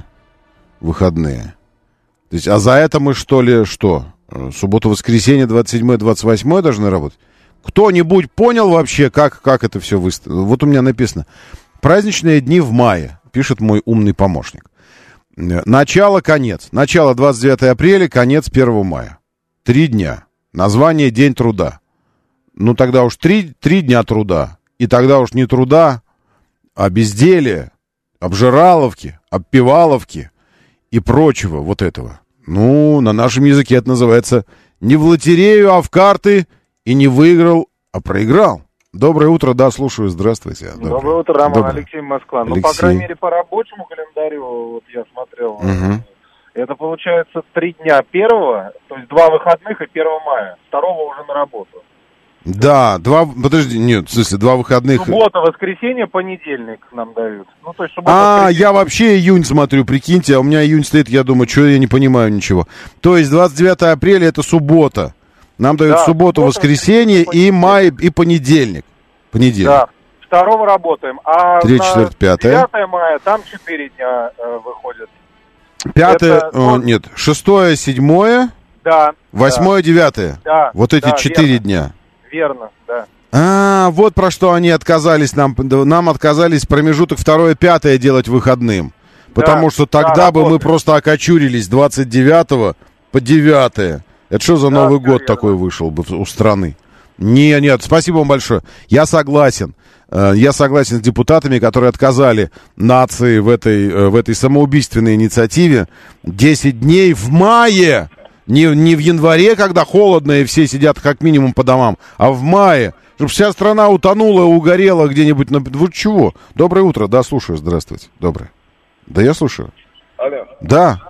Выходные. То есть, а за это мы что ли, что? Суббота, воскресенье, 27-28 должны работать? Кто-нибудь понял вообще, как, как это все выставлено? Вот у меня написано. Праздничные дни в мае, пишет мой умный помощник. Начало, конец. Начало 29 апреля, конец 1 мая. Три дня. Название День труда. Ну, тогда уж три, три дня труда. И тогда уж не труда, а безделия, обжираловки, обпиваловки и прочего вот этого. Ну, на нашем языке это называется не в лотерею, а в карты – и не выиграл, а проиграл. Доброе утро, да, слушаю, здравствуйте. Доброе, Доброе утро, Роман Доброе. Алексей Москва. Алексей. Ну, по крайней мере, по рабочему календарю, вот я смотрел, угу. это получается три дня первого, то есть два выходных и 1 мая, второго уже на работу. Да, два, подожди, нет, в смысле, два выходных. Суббота, воскресенье, понедельник нам дают. Ну, то есть суббота, а, воскресенье. я вообще июнь смотрю, прикиньте, а у меня июнь стоит, я думаю, что я не понимаю ничего. То есть 29 апреля это суббота. Нам дают да, субботу, воскресенье и май, и понедельник. Понедельник. Да, второго работаем. А 3, 4, 5. 9 мая там 4 дня э, выходит. Пятое, Это, о, он... нет, шестое, седьмое. Да. Восьмое, да. девятое. Да. Вот эти четыре да, дня. Верно, да. А, вот про что они отказались нам. Нам отказались промежуток второе, пятое делать выходным. Потому да, что тогда да, бы мы просто окочурились 29 по 9. Это что за да, Новый год верно. такой вышел бы у страны? Не, нет, спасибо вам большое. Я согласен. Э, я согласен с депутатами, которые отказали нации в этой, э, в этой самоубийственной инициативе. 10 дней в мае! Не, не в январе, когда холодно и все сидят как минимум по домам, а в мае. Чтобы вся страна утонула, угорела где-нибудь. На... Вы чего? Доброе утро. Да, слушаю. Здравствуйте. Доброе. Да, я слушаю. Алло. Да.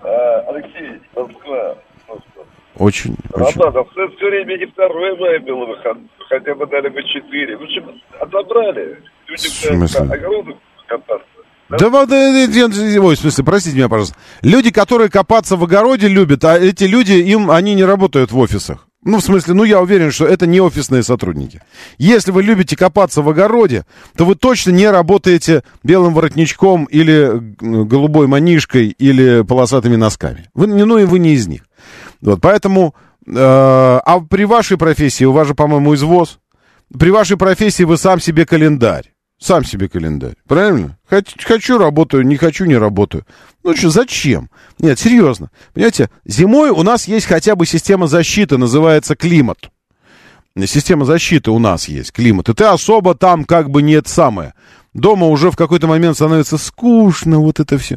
А, Алексей, Москва. Очень, очень. Роман, в советское время не второе мая было выходное, хотя бы дали бы четыре. В общем, отобрали. Люди в смысле? огороды копаться. Да, да, да, да, ой, в смысле, простите меня, пожалуйста. Люди, которые копаться в огороде любят, а эти люди, им, они не работают в офисах. Ну, в смысле, ну, я уверен, что это не офисные сотрудники. Если вы любите копаться в огороде, то вы точно не работаете белым воротничком или голубой манишкой или полосатыми носками. Вы, ну, и вы не из них. Вот, поэтому, э, а при вашей профессии, у вас же, по-моему, извоз, при вашей профессии вы сам себе календарь. Сам себе календарь. Правильно? Хочу, работаю, не хочу, не работаю. Ну что, зачем? Нет, серьезно. Понимаете, зимой у нас есть хотя бы система защиты, называется климат. Система защиты у нас есть, климат. И ты особо там как бы нет самое. Дома уже в какой-то момент становится скучно, вот это все.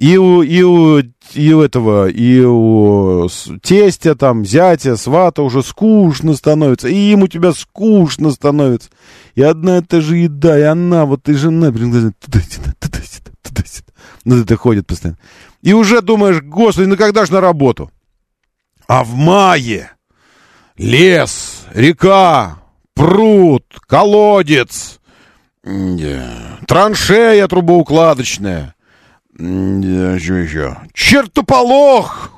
И у, и у, и у этого, и у тестя, там, зятя, свата уже скучно становится. И им у тебя скучно становится. И одна и та же еда, и она, вот и жена, блин, туда-сюда, туда-сюда, туда-сюда. Ну, это ходит постоянно. И уже думаешь, господи, ну когда же на работу? А в мае лес, река, пруд, колодец, траншея трубоукладочная, что еще? Чертополох!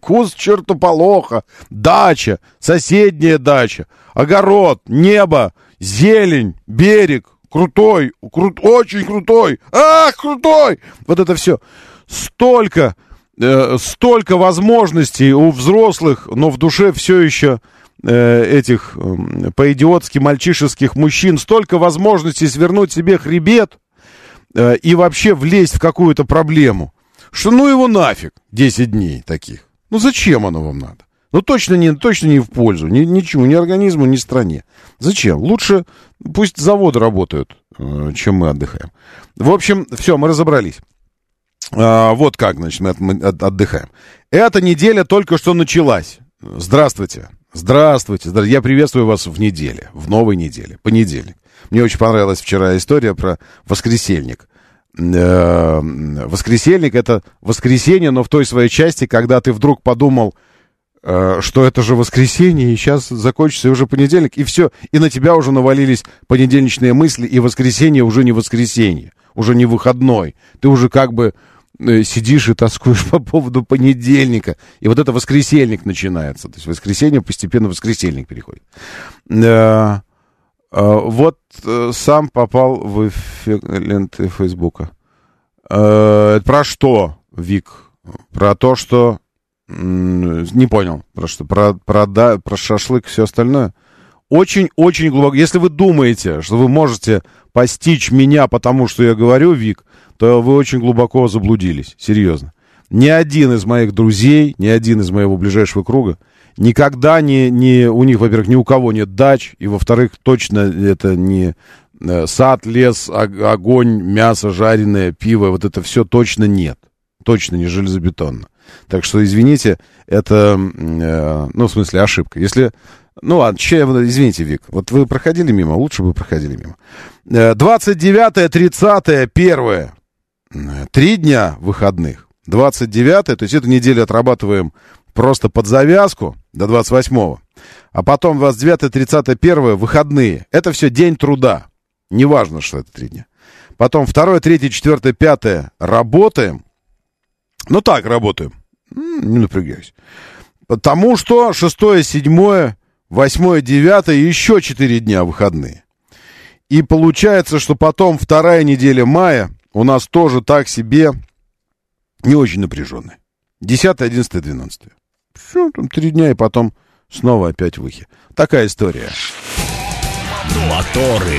Куст чертополоха, дача, соседняя дача, огород, небо, зелень, берег, крутой, крут, очень крутой, ах, крутой! Вот это все. Столько, э, столько возможностей у взрослых, но в душе все еще э, этих э, по-идиотски мальчишеских мужчин, столько возможностей свернуть себе хребет э, и вообще влезть в какую-то проблему, что ну его нафиг 10 дней таких. Ну зачем оно вам надо? Ну точно не, точно не в пользу, ни, ничему, ни организму, ни стране. Зачем? Лучше пусть заводы работают, э, чем мы отдыхаем. В общем, все, мы разобрались. А, вот как, значит, мы, мы отдыхаем. Эта неделя только что началась. Здравствуйте. Здравствуйте. Я приветствую вас в неделе, в новой неделе, понедельник. Мне очень понравилась вчера история про воскресельник. Э, воскресельник это воскресенье, но в той своей части, когда ты вдруг подумал, э, что это же воскресенье, и сейчас закончится уже понедельник, и все, и на тебя уже навалились понедельничные мысли, и воскресенье уже не воскресенье, уже не выходной. Ты уже как бы э, сидишь и тоскуешь по поводу понедельника. И вот это воскресельник начинается. То есть воскресенье постепенно воскресельник переходит. А, вот э, сам попал в ленты Фейсбука. Э, про что, Вик? Про то, что... Не понял. Про что? Про, про, да, про шашлык и все остальное? Очень-очень глубоко. Если вы думаете, что вы можете постичь меня потому, что я говорю, Вик, то вы очень глубоко заблудились. Серьезно. Ни один из моих друзей, ни один из моего ближайшего круга никогда не, не у них, во-первых, ни у кого нет дач, и, во-вторых, точно это не э, сад, лес, огонь, мясо жареное, пиво, вот это все точно нет. Точно не железобетонно. Так что, извините, это, э, ну, в смысле, ошибка. Если, ну, ладно, че, извините, Вик, вот вы проходили мимо, лучше бы проходили мимо. 29 30 1 Три дня выходных. 29 то есть эту неделю отрабатываем просто под завязку до 28-го. А потом 29 30 1 выходные. Это все день труда. Неважно, что это три дня. Потом 2 3 4 5 работаем. Ну так, работаем. Не напрягаюсь. Потому что 6 7 8 9 еще 4 дня выходные. И получается, что потом вторая неделя мая у нас тоже так себе не очень напряженная. 10, 11, 12. Все, там три дня, и потом снова опять выхи. Такая история. Моторы.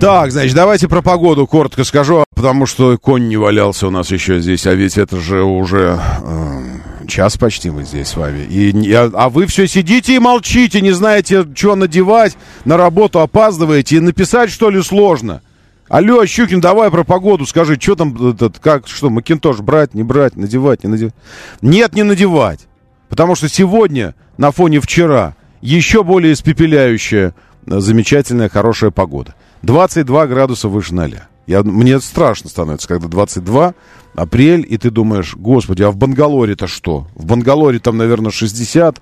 Так, значит, давайте про погоду коротко скажу, потому что конь не валялся у нас еще здесь, а ведь это же уже э, час почти мы здесь с вами. И, а, а вы все сидите и молчите, не знаете, что надевать, на работу опаздываете, и написать, что ли, сложно. Алло, Щукин, давай про погоду скажи, что там, этот, как, что, Макинтош брать, не брать, надевать, не надевать? Нет, не надевать. Потому что сегодня, на фоне вчера, еще более испепеляющая, э, замечательная, хорошая погода. 22 градуса выше ноля. Я, мне страшно становится, когда 22, апрель, и ты думаешь, господи, а в Бангалоре-то что? В Бангалоре там, наверное, 60,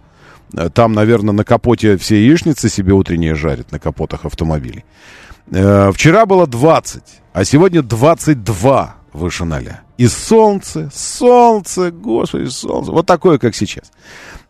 э, там, наверное, на капоте все яичницы себе утренние жарят, на капотах автомобилей. Э, вчера было 20, а сегодня 22 выше ноля. И солнце, солнце, господи, солнце. Вот такое, как сейчас.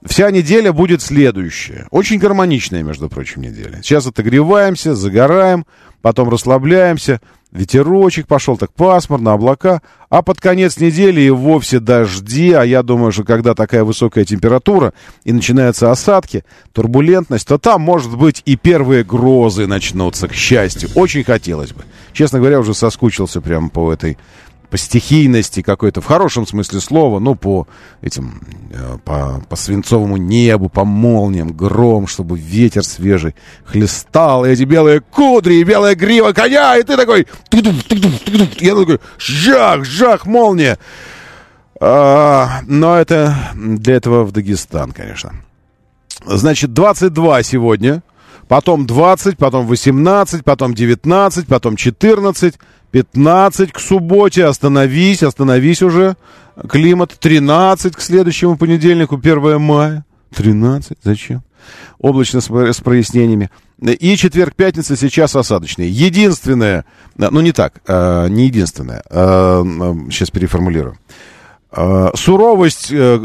Вся неделя будет следующая. Очень гармоничная, между прочим, неделя. Сейчас отогреваемся, загораем, потом расслабляемся. Ветерочек пошел, так пасмурно, облака. А под конец недели и вовсе дожди. А я думаю, что когда такая высокая температура и начинаются осадки, турбулентность, то там, может быть, и первые грозы начнутся, к счастью. Очень хотелось бы. Честно говоря, уже соскучился прямо по этой по стихийности какой-то, в хорошем смысле слова, ну, по этим, э, по, по свинцовому небу, по молниям, гром, чтобы ветер свежий хлестал, и эти белые кудри, и белая грива коня, и ты такой, я такой, жах, жах, молния. А, но это для этого в Дагестан, конечно. Значит, 22 сегодня, потом 20, потом 18, потом 19, потом 14, 15 к субботе. Остановись, остановись уже. Климат 13 к следующему понедельнику, 1 мая. 13, зачем? Облачно с, прояснениями. И четверг, пятница сейчас осадочные. Единственное, ну не так, э, не единственное, э, сейчас переформулирую. Суровость э,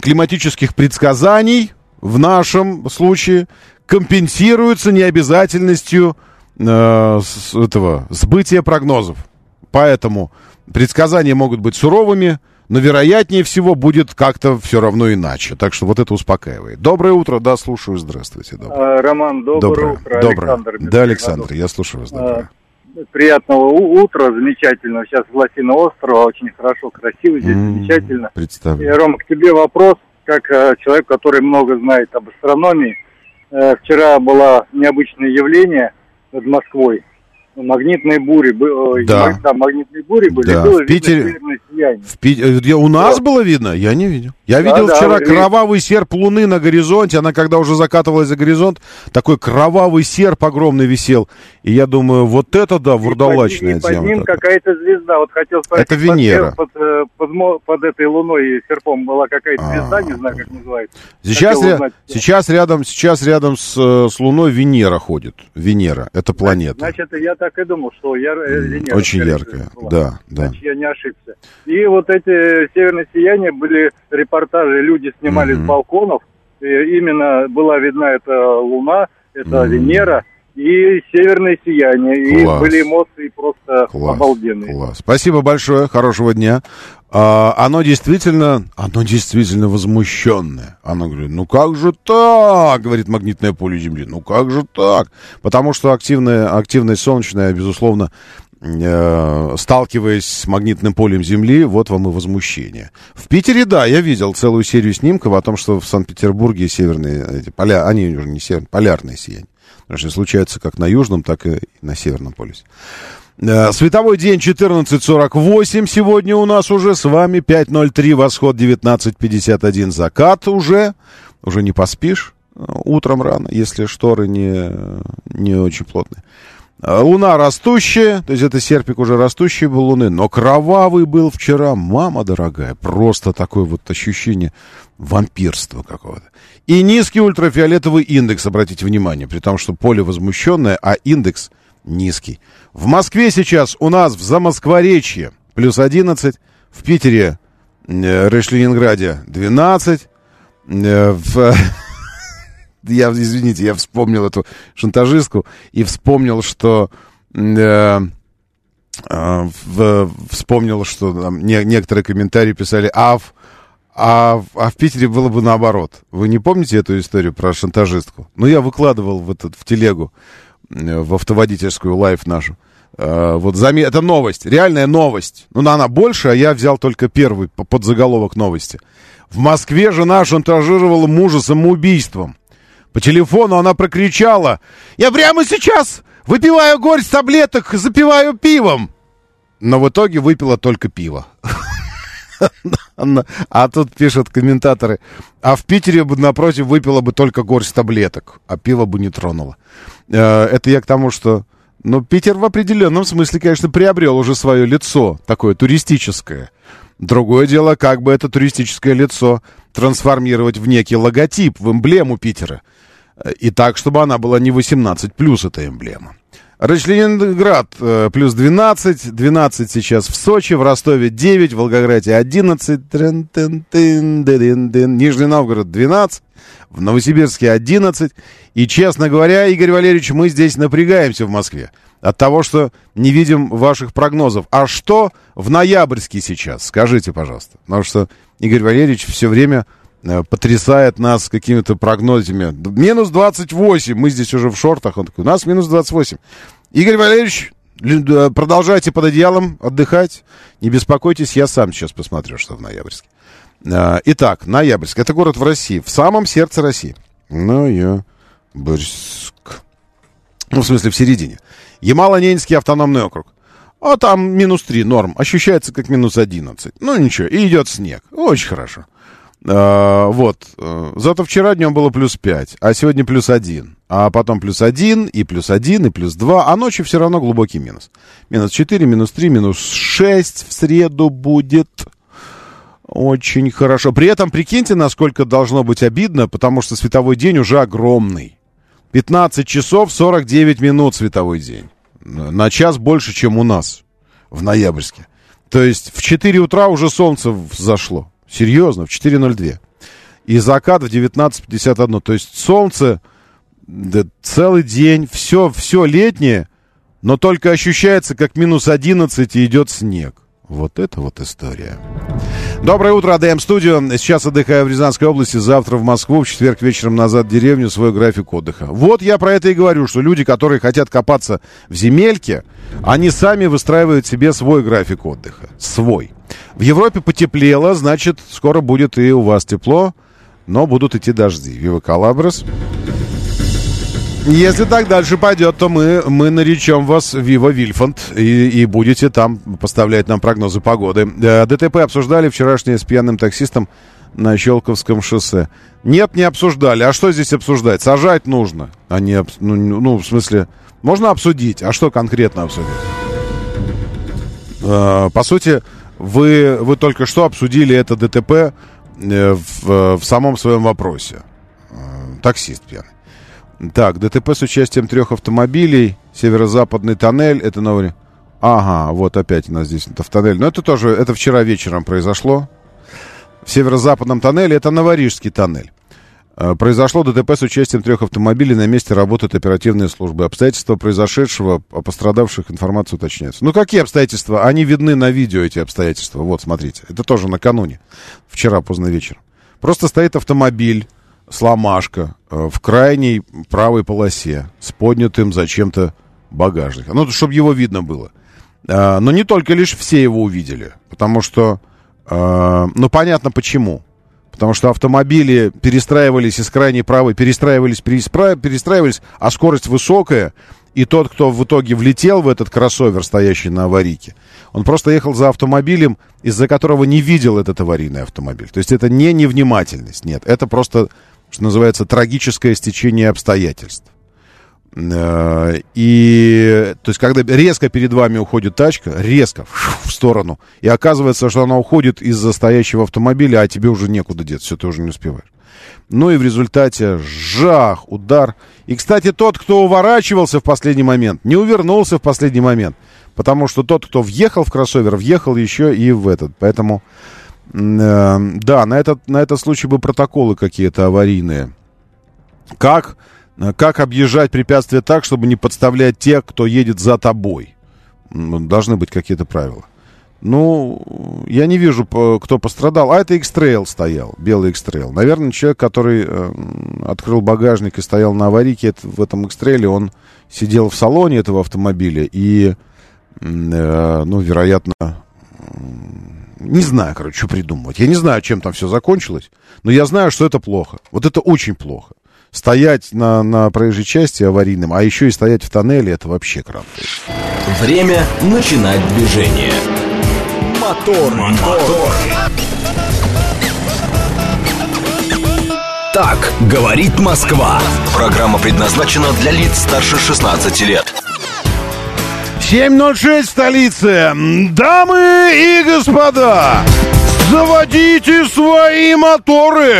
климатических предсказаний в нашем случае компенсируется необязательностью э, с, этого сбытия прогнозов. Поэтому предсказания могут быть суровыми, но вероятнее всего будет как-то все равно иначе. Так что вот это успокаивает. Доброе утро, да, слушаю, здравствуйте. Доброе. А, Роман, доброе, доброе утро. Доброе. Александр, да, Александр, я слушаю вас. Доброе. А, приятного утра, замечательно. Сейчас в Лосино острова, очень хорошо, красиво здесь, mm, замечательно. Представляю. И, Рома, к тебе вопрос, как э, человек, который много знает об астрономии. Э, вчера было необычное явление над Москвой магнитные бури, да. да, магнитные бури были, да. было в Питере, в Питере, у нас да. было видно? Я не видел. Я видел да, вчера да, кровавый серп луны на горизонте, она когда уже закатывалась за горизонт, такой кровавый серп огромный висел, и я думаю, вот это да, вурдалачная и под, и под ним какая-то звезда, вот хотел спросить. Это Венера. Под, э, под, под, под этой луной и серпом была какая-то а. звезда, не знаю, как называется. Сейчас, узнать, сейчас рядом, сейчас рядом с, э, с луной Венера ходит. Венера, это планета. Значит, я так и думал, что я, э, Венера. Очень яркая, да, да. Значит, я не ошибся. И вот эти северные сияния были репортажи, люди снимали mm-hmm. с балконов. И именно была видна эта Луна, это mm-hmm. Венера и северное сияние. Класс. И были эмоции просто Класс. обалденные. Класс. Спасибо большое, хорошего дня. А, оно действительно, оно действительно возмущенное. Оно говорит, ну как же так, говорит магнитное поле Земли, ну как же так? Потому что активное, активное солнечное, безусловно, сталкиваясь с магнитным полем Земли, вот вам и возмущение. В Питере, да, я видел целую серию снимков о том, что в Санкт-Петербурге северные, эти поля, они уже не северные, полярные сияния. Потому что случаются как на Южном, так и на Северном полюсе. Э, световой день 14.48 сегодня у нас уже. С вами 5.03, восход 19.51, закат уже. Уже не поспишь э, утром рано, если шторы не, не очень плотные. Э, луна растущая, то есть это серпик уже растущий был Луны, но кровавый был вчера, мама дорогая, просто такое вот ощущение вампирства какого-то. И низкий ультрафиолетовый индекс, обратите внимание, при том, что поле возмущенное, а индекс низкий. В Москве сейчас у нас в Замоскворечье плюс 11, в Питере, э, Рэш-Ленинграде 12, э, в... Я, извините, я вспомнил эту шантажистку и вспомнил, что... Э, э, вспомнил, что там не, некоторые комментарии писали, а в, а, а в Питере было бы наоборот. Вы не помните эту историю про шантажистку? Ну, я выкладывал в, этот, в телегу в автоводительскую лайф нашу. Uh, вот заме... это новость, реальная новость. Ну, она больше, а я взял только первый под заголовок новости. В Москве жена шантажировала мужа самоубийством. По телефону она прокричала, «Я прямо сейчас выпиваю горсть таблеток, запиваю пивом!» Но в итоге выпила только пиво. А тут пишут комментаторы, а в Питере бы, напротив, выпила бы только горсть таблеток, а пиво бы не тронуло. Э, это я к тому, что... Ну, Питер в определенном смысле, конечно, приобрел уже свое лицо, такое туристическое. Другое дело, как бы это туристическое лицо трансформировать в некий логотип, в эмблему Питера. Э, и так, чтобы она была не 18 плюс эта эмблема. Ленинград э, плюс 12, 12 сейчас в Сочи, в Ростове 9, в Волгограде 11, Нижний Новгород 12, в Новосибирске 11. И, честно говоря, Игорь Валерьевич, мы здесь напрягаемся в Москве от того, что не видим ваших прогнозов. А что в ноябрьске сейчас? Скажите, пожалуйста. Потому что Игорь Валерьевич все время потрясает нас какими-то прогнозами. Минус 28, мы здесь уже в шортах, он такой, у нас минус 28. Игорь Валерьевич, Продолжайте под одеялом отдыхать. Не беспокойтесь, я сам сейчас посмотрю, что в Ноябрьске. А, итак, Ноябрьск. Это город в России, в самом сердце России. Ноябрьск. Ну, в смысле, в середине. Ямало-Ненецкий автономный округ. А там минус 3 норм. Ощущается как минус 11. Ну, ничего. И идет снег. Очень хорошо. А, вот. Зато вчера днем было плюс 5, а сегодня плюс 1. А потом плюс 1, и плюс 1, и плюс 2. А ночью все равно глубокий минус. Минус 4, минус 3, минус 6 в среду будет. Очень хорошо. При этом прикиньте, насколько должно быть обидно, потому что световой день уже огромный. 15 часов 49 минут световой день. На час больше, чем у нас в ноябрьске. То есть в 4 утра уже солнце зашло. Серьезно, в 4.02. И закат в 19.51. То есть солнце да, целый день, все, все летнее, но только ощущается, как минус 11 и идет снег. Вот это вот история. Доброе утро, АДМ Студио. Сейчас отдыхаю в Рязанской области, завтра в Москву, в четверг вечером назад в деревню, свой график отдыха. Вот я про это и говорю, что люди, которые хотят копаться в земельке, они сами выстраивают себе свой график отдыха. Свой. В Европе потеплело, значит, скоро будет и у вас тепло, но будут идти дожди. Вива Калабрас. Если так дальше пойдет, то мы, мы наречем вас Вива Вильфанд и, и будете там поставлять нам прогнозы погоды. Э, ДТП обсуждали вчерашнее с пьяным таксистом на Щелковском шоссе. Нет, не обсуждали. А что здесь обсуждать? Сажать нужно. А не, ну, ну, в смысле, можно обсудить. А что конкретно обсудить? Э, по сути, вы, вы только что обсудили это ДТП э, в, в самом своем вопросе. Таксист пьяный. Так, ДТП с участием трех автомобилей. Северо-западный тоннель. Это новый... Ага, вот опять у нас здесь это в тоннель. Но это тоже, это вчера вечером произошло. В северо-западном тоннеле это Новорижский тоннель. Э, произошло ДТП с участием трех автомобилей. На месте работают оперативные службы. Обстоятельства произошедшего, о пострадавших информацию уточняется. Ну, какие обстоятельства? Они видны на видео, эти обстоятельства. Вот, смотрите. Это тоже накануне. Вчера поздно вечером. Просто стоит автомобиль сломашка э, в крайней правой полосе с поднятым зачем-то багажником. Ну, чтобы его видно было. А, но не только лишь все его увидели. Потому что, а, ну, понятно почему. Потому что автомобили перестраивались из крайней правой, перестраивались, перестраивались, а скорость высокая. И тот, кто в итоге влетел в этот кроссовер, стоящий на аварийке, он просто ехал за автомобилем, из-за которого не видел этот аварийный автомобиль. То есть это не невнимательность, нет. Это просто что называется, трагическое стечение обстоятельств. Э, и, то есть, когда резко перед вами уходит тачка, резко в сторону, и оказывается, что она уходит из-за стоящего автомобиля, а тебе уже некуда деться, все, ты уже не успеваешь. Ну и в результате жах, удар. И, кстати, тот, кто уворачивался в последний момент, не увернулся в последний момент. Потому что тот, кто въехал в кроссовер, въехал еще и в этот. Поэтому да, на этот, на этот случай бы протоколы какие-то аварийные. Как, как объезжать препятствия так, чтобы не подставлять тех, кто едет за тобой? Должны быть какие-то правила. Ну, я не вижу, кто пострадал. А это X-Trail стоял, белый X-Trail. Наверное, человек, который э, открыл багажник и стоял на аварийке в этом X-Trail, он сидел в салоне этого автомобиля и, э, ну, вероятно, не знаю, короче, что придумывать. Я не знаю, чем там все закончилось, но я знаю, что это плохо. Вот это очень плохо. Стоять на, на проезжей части аварийным, а еще и стоять в тоннеле, это вообще кранты. Время начинать движение. Мотор, мотор. Так говорит Москва. Программа предназначена для лиц старше 16 лет. 7.06 в столице. Дамы и господа, заводите свои моторы.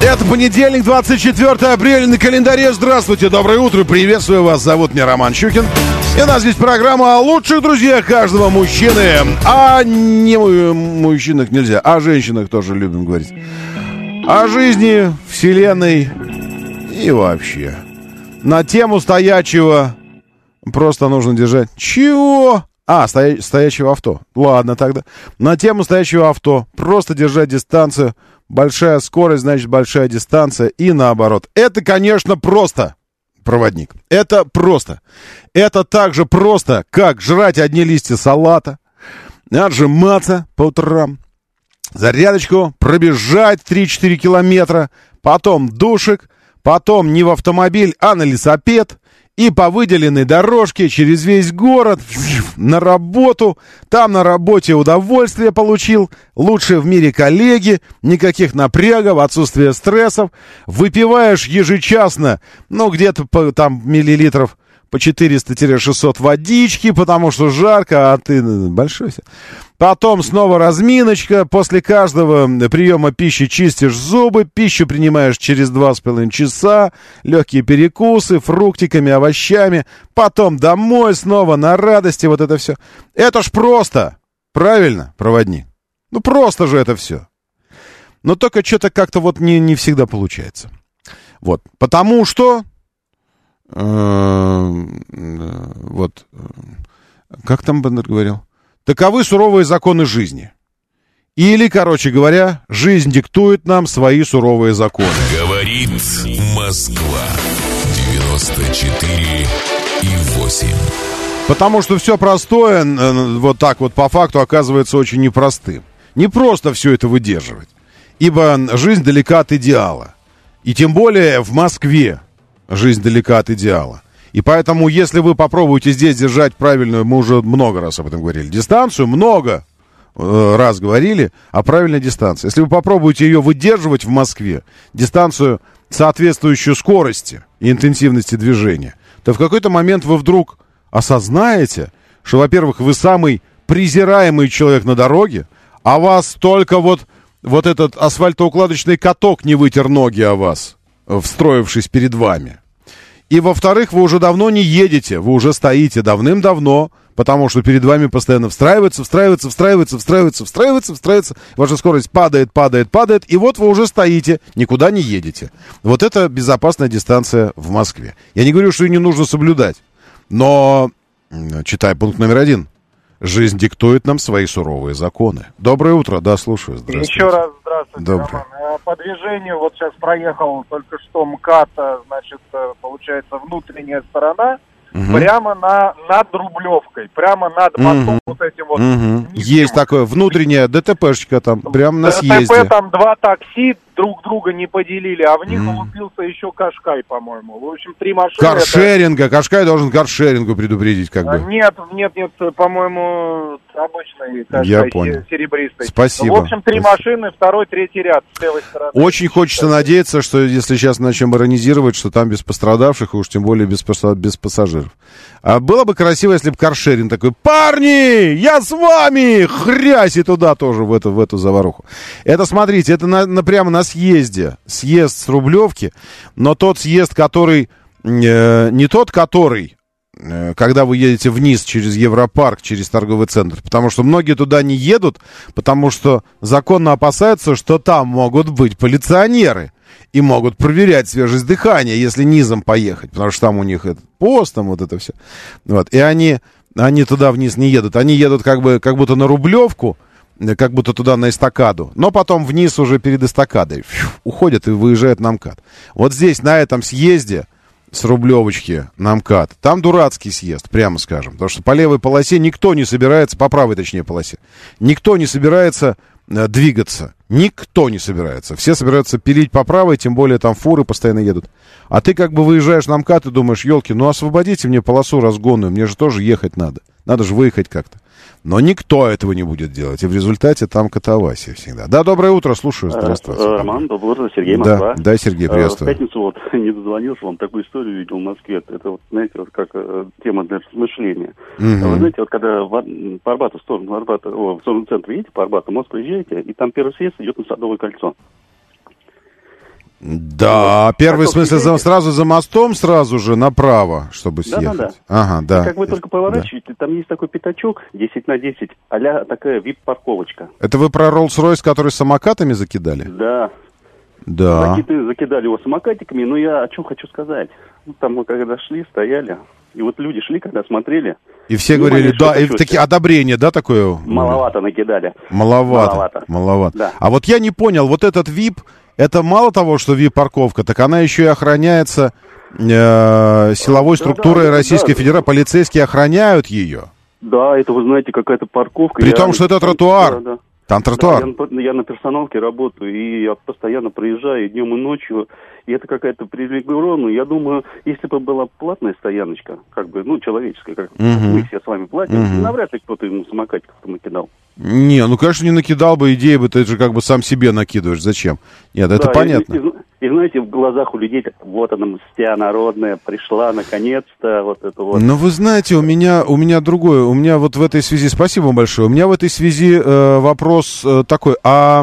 Это понедельник, 24 апреля на календаре. Здравствуйте, доброе утро, приветствую вас. Зовут меня Роман Щукин. И у нас здесь программа о лучших друзьях каждого мужчины. А не мужчинах нельзя, о женщинах тоже любим говорить о жизни, вселенной и вообще. На тему стоячего просто нужно держать... Чего? А, стоя... стоячего авто. Ладно тогда. На тему стоящего авто просто держать дистанцию большая скорость, значит, большая дистанция и наоборот. Это, конечно, просто, проводник. Это просто. Это так же просто, как жрать одни листья салата, отжиматься по утрам, зарядочку, пробежать 3-4 километра, потом душик, потом не в автомобиль, а на лесопед, и по выделенной дорожке через весь город на работу. Там на работе удовольствие получил, лучшие в мире коллеги, никаких напрягов, отсутствие стрессов. Выпиваешь ежечасно, ну, где-то там миллилитров по 400-600 водички, потому что жарко, а ты большой. Потом снова разминочка. После каждого приема пищи чистишь зубы. Пищу принимаешь через 2,5 часа. Легкие перекусы, фруктиками, овощами. Потом домой снова на радости. Вот это все. Это ж просто. Правильно, проводник? Ну просто же это все. Но только что-то как-то вот не, не всегда получается. Вот. Потому что вот, как там Бендер говорил? Таковы суровые законы жизни. Или, короче говоря, жизнь диктует нам свои суровые законы. Говорит Москва. 94 и 8. Потому что все простое, вот так вот по факту, оказывается очень непростым. Не просто все это выдерживать. Ибо жизнь далека от идеала. И тем более в Москве, жизнь далека от идеала. И поэтому, если вы попробуете здесь держать правильную, мы уже много раз об этом говорили, дистанцию, много э, раз говорили о правильной дистанции. Если вы попробуете ее выдерживать в Москве, дистанцию, соответствующую скорости и интенсивности движения, то в какой-то момент вы вдруг осознаете, что, во-первых, вы самый презираемый человек на дороге, а вас только вот, вот этот асфальтоукладочный каток не вытер ноги о вас, встроившись перед вами. И, во-вторых, вы уже давно не едете, вы уже стоите давным-давно, потому что перед вами постоянно встраивается, встраивается, встраивается, встраивается, встраивается, встраивается, ваша скорость падает, падает, падает, и вот вы уже стоите, никуда не едете. Вот это безопасная дистанция в Москве. Я не говорю, что ее не нужно соблюдать, но, читай пункт номер один, Жизнь диктует нам свои суровые законы. Доброе утро, да, слушаю. Здравствуйте. Еще раз здравствуйте, Доброе. Роман. Э, по движению, вот сейчас проехал только что МКАД, э, значит, э, получается, внутренняя сторона, угу. прямо на, над Рублевкой, прямо над мостом угу. вот этим вот. Угу. Есть такое, внутренняя ДТПшечка там, прямо на съезде. ДТП там два такси, друг друга не поделили, а в них mm. улупился еще Кашкай, по-моему. В общем, три машины. Каршеринга, это... Кашкай должен каршерингу предупредить, как бы. Нет, нет, нет, по-моему, обычный Кашкай Я понял. серебристый. Спасибо. В общем, три Спасибо. машины, второй, третий ряд с левой стороны. Очень хочется надеяться, что если сейчас начнем иронизировать, что там без пострадавших, и уж тем более без, без пассажиров. А было бы красиво, если бы каршеринг такой, парни, я с вами, хрясь и туда тоже, в эту, в эту заваруху. Это, смотрите, это на, на, прямо на съезде, съезд с Рублевки, но тот съезд, который, э, не тот, который, когда вы едете вниз через Европарк, через торговый центр, потому что многие туда не едут, потому что законно опасаются, что там могут быть полиционеры и могут проверять свежесть дыхания, если низом поехать, потому что там у них этот пост, там вот это все. Вот. И они, они туда вниз не едут, они едут как бы как будто на Рублевку, как будто туда на эстакаду, но потом вниз уже перед эстакадой фью, уходят и выезжают на МКАД. Вот здесь, на этом съезде с Рублевочки на МКАД, там дурацкий съезд, прямо скажем, потому что по левой полосе никто не собирается, по правой точнее полосе, никто не собирается э, двигаться, никто не собирается. Все собираются пилить по правой, тем более там фуры постоянно едут. А ты как бы выезжаешь на МКАД и думаешь, елки, ну освободите мне полосу разгонную, мне же тоже ехать надо. Надо же выехать как-то. Но никто этого не будет делать. И в результате там катавасия всегда. Да, доброе утро, слушаю. Здравствуйте. Э, Роман, доброе утро, Сергей Москва. Да, да Сергей, э, приветствую. В пятницу вот не дозвонился, вам такую историю видел в Москве. Это вот, знаете, вот как э, тема для размышления. Угу. Вы знаете, вот когда в, по Арбату, в сторону Арбата, о, в сторону центра едете по Арбату, мост приезжаете, и там первый съезд идет на Садовое кольцо. Да, вот. первый как смысл за, сразу за мостом, сразу же направо, чтобы съехать. Да, да, да. Ага, да. И как вы только поворачиваете, да. там есть такой пятачок 10 на 10, а такая вип-парковочка. Это вы про Rolls-Royce, который самокатами закидали? Да. Да. Закиды, закидали его самокатиками, но я о чем хочу сказать. Ну, там мы когда шли, стояли, И вот люди шли, когда смотрели. И все говорили, да, и такие одобрения, да, такое? Маловато накидали. Маловато. Маловато. Маловато. Да. А вот я не понял, вот этот ВИП, это мало того, что ВИП-парковка, так она еще и охраняется э, силовой да, структурой да, Российской да, Федерации. Полицейские охраняют ее. Да, это, вы знаете, какая-то парковка. При я... том, что это тротуар. Да, да. Там тротуар. Да, я, я на персоналке работаю, и я постоянно проезжаю днем и ночью и это какая-то привилегированная. Я думаю, если бы была платная стояночка, как бы, ну, человеческая, как угу. мы все с вами платим, угу. навряд ли кто-то ему самокатиков накидал. Не, ну, конечно, не накидал бы идеи бы, ты же как бы сам себе накидываешь. Зачем? Нет, это да, понятно. И, и, и, знаете, в глазах у людей, так, вот она, мстя народная, пришла наконец-то, вот это вот. Ну, вы знаете, у меня, у меня другое, у меня вот в этой связи, спасибо вам большое, у меня в этой связи э, вопрос э, такой, а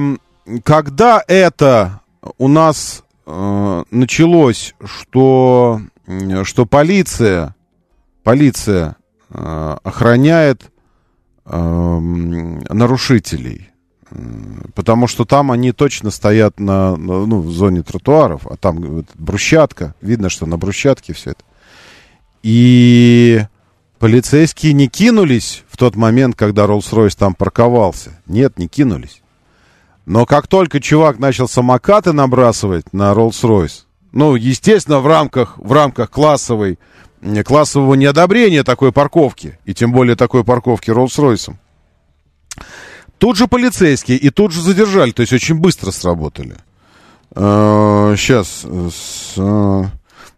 когда это у нас э, началось, что, что полиция, полиция э, охраняет нарушителей. Потому что там они точно стоят на, ну, в зоне тротуаров, а там вот, брусчатка, видно, что на брусчатке все это. И полицейские не кинулись в тот момент, когда Роллс-Ройс там парковался. Нет, не кинулись. Но как только чувак начал самокаты набрасывать на Rolls-Royce, ну, естественно, в рамках, в рамках классовой, классового неодобрения такой парковки, и тем более такой парковки Rolls-Royce, тут же полицейские, и тут же задержали, то есть очень быстро сработали. Сейчас, э,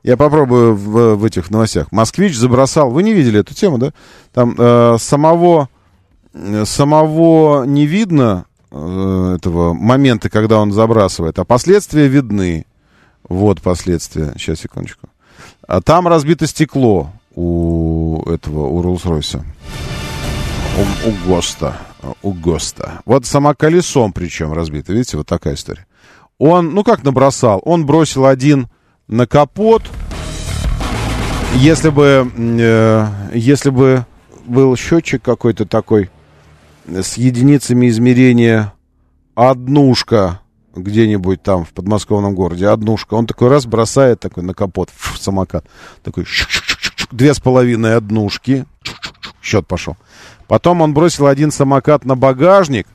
я попробую в, в этих новостях. Москвич забросал, вы не видели эту тему, да? Там э, самого, самого не видно, Э, этого момента, когда он забрасывает, а последствия видны. Вот последствия. Сейчас, секундочку. А там разбито стекло у этого, у Роллс-Ройса. У, у ГОСТа. У ГОСТа. Вот сама колесом причем разбито. Видите, вот такая история. Он, ну как набросал? Он бросил один на капот. Если бы, э, если бы был счетчик какой-то такой, с единицами измерения однушка где-нибудь там в подмосковном городе, однушка. Он такой раз бросает такой на капот фу, самокат. Такой две с половиной однушки. Счет пошел. Потом он бросил один самокат на багажник.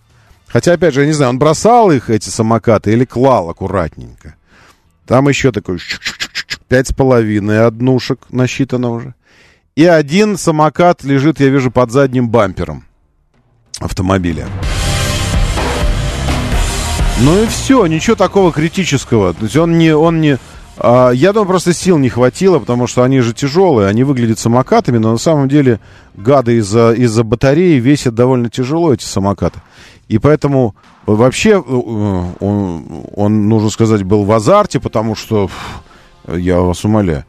Хотя, опять же, я не знаю, он бросал их, эти самокаты, или клал аккуратненько. Там еще такой пять с половиной однушек насчитано уже. И один самокат лежит, я вижу, под задним бампером автомобиля. Ну и все, ничего такого критического. То есть он не, он не, а, я думаю, просто сил не хватило, потому что они же тяжелые, они выглядят самокатами, но на самом деле гады из-за из батареи весят довольно тяжело эти самокаты. И поэтому вообще э, он, он, нужно сказать, был в азарте, потому что, я вас умоляю,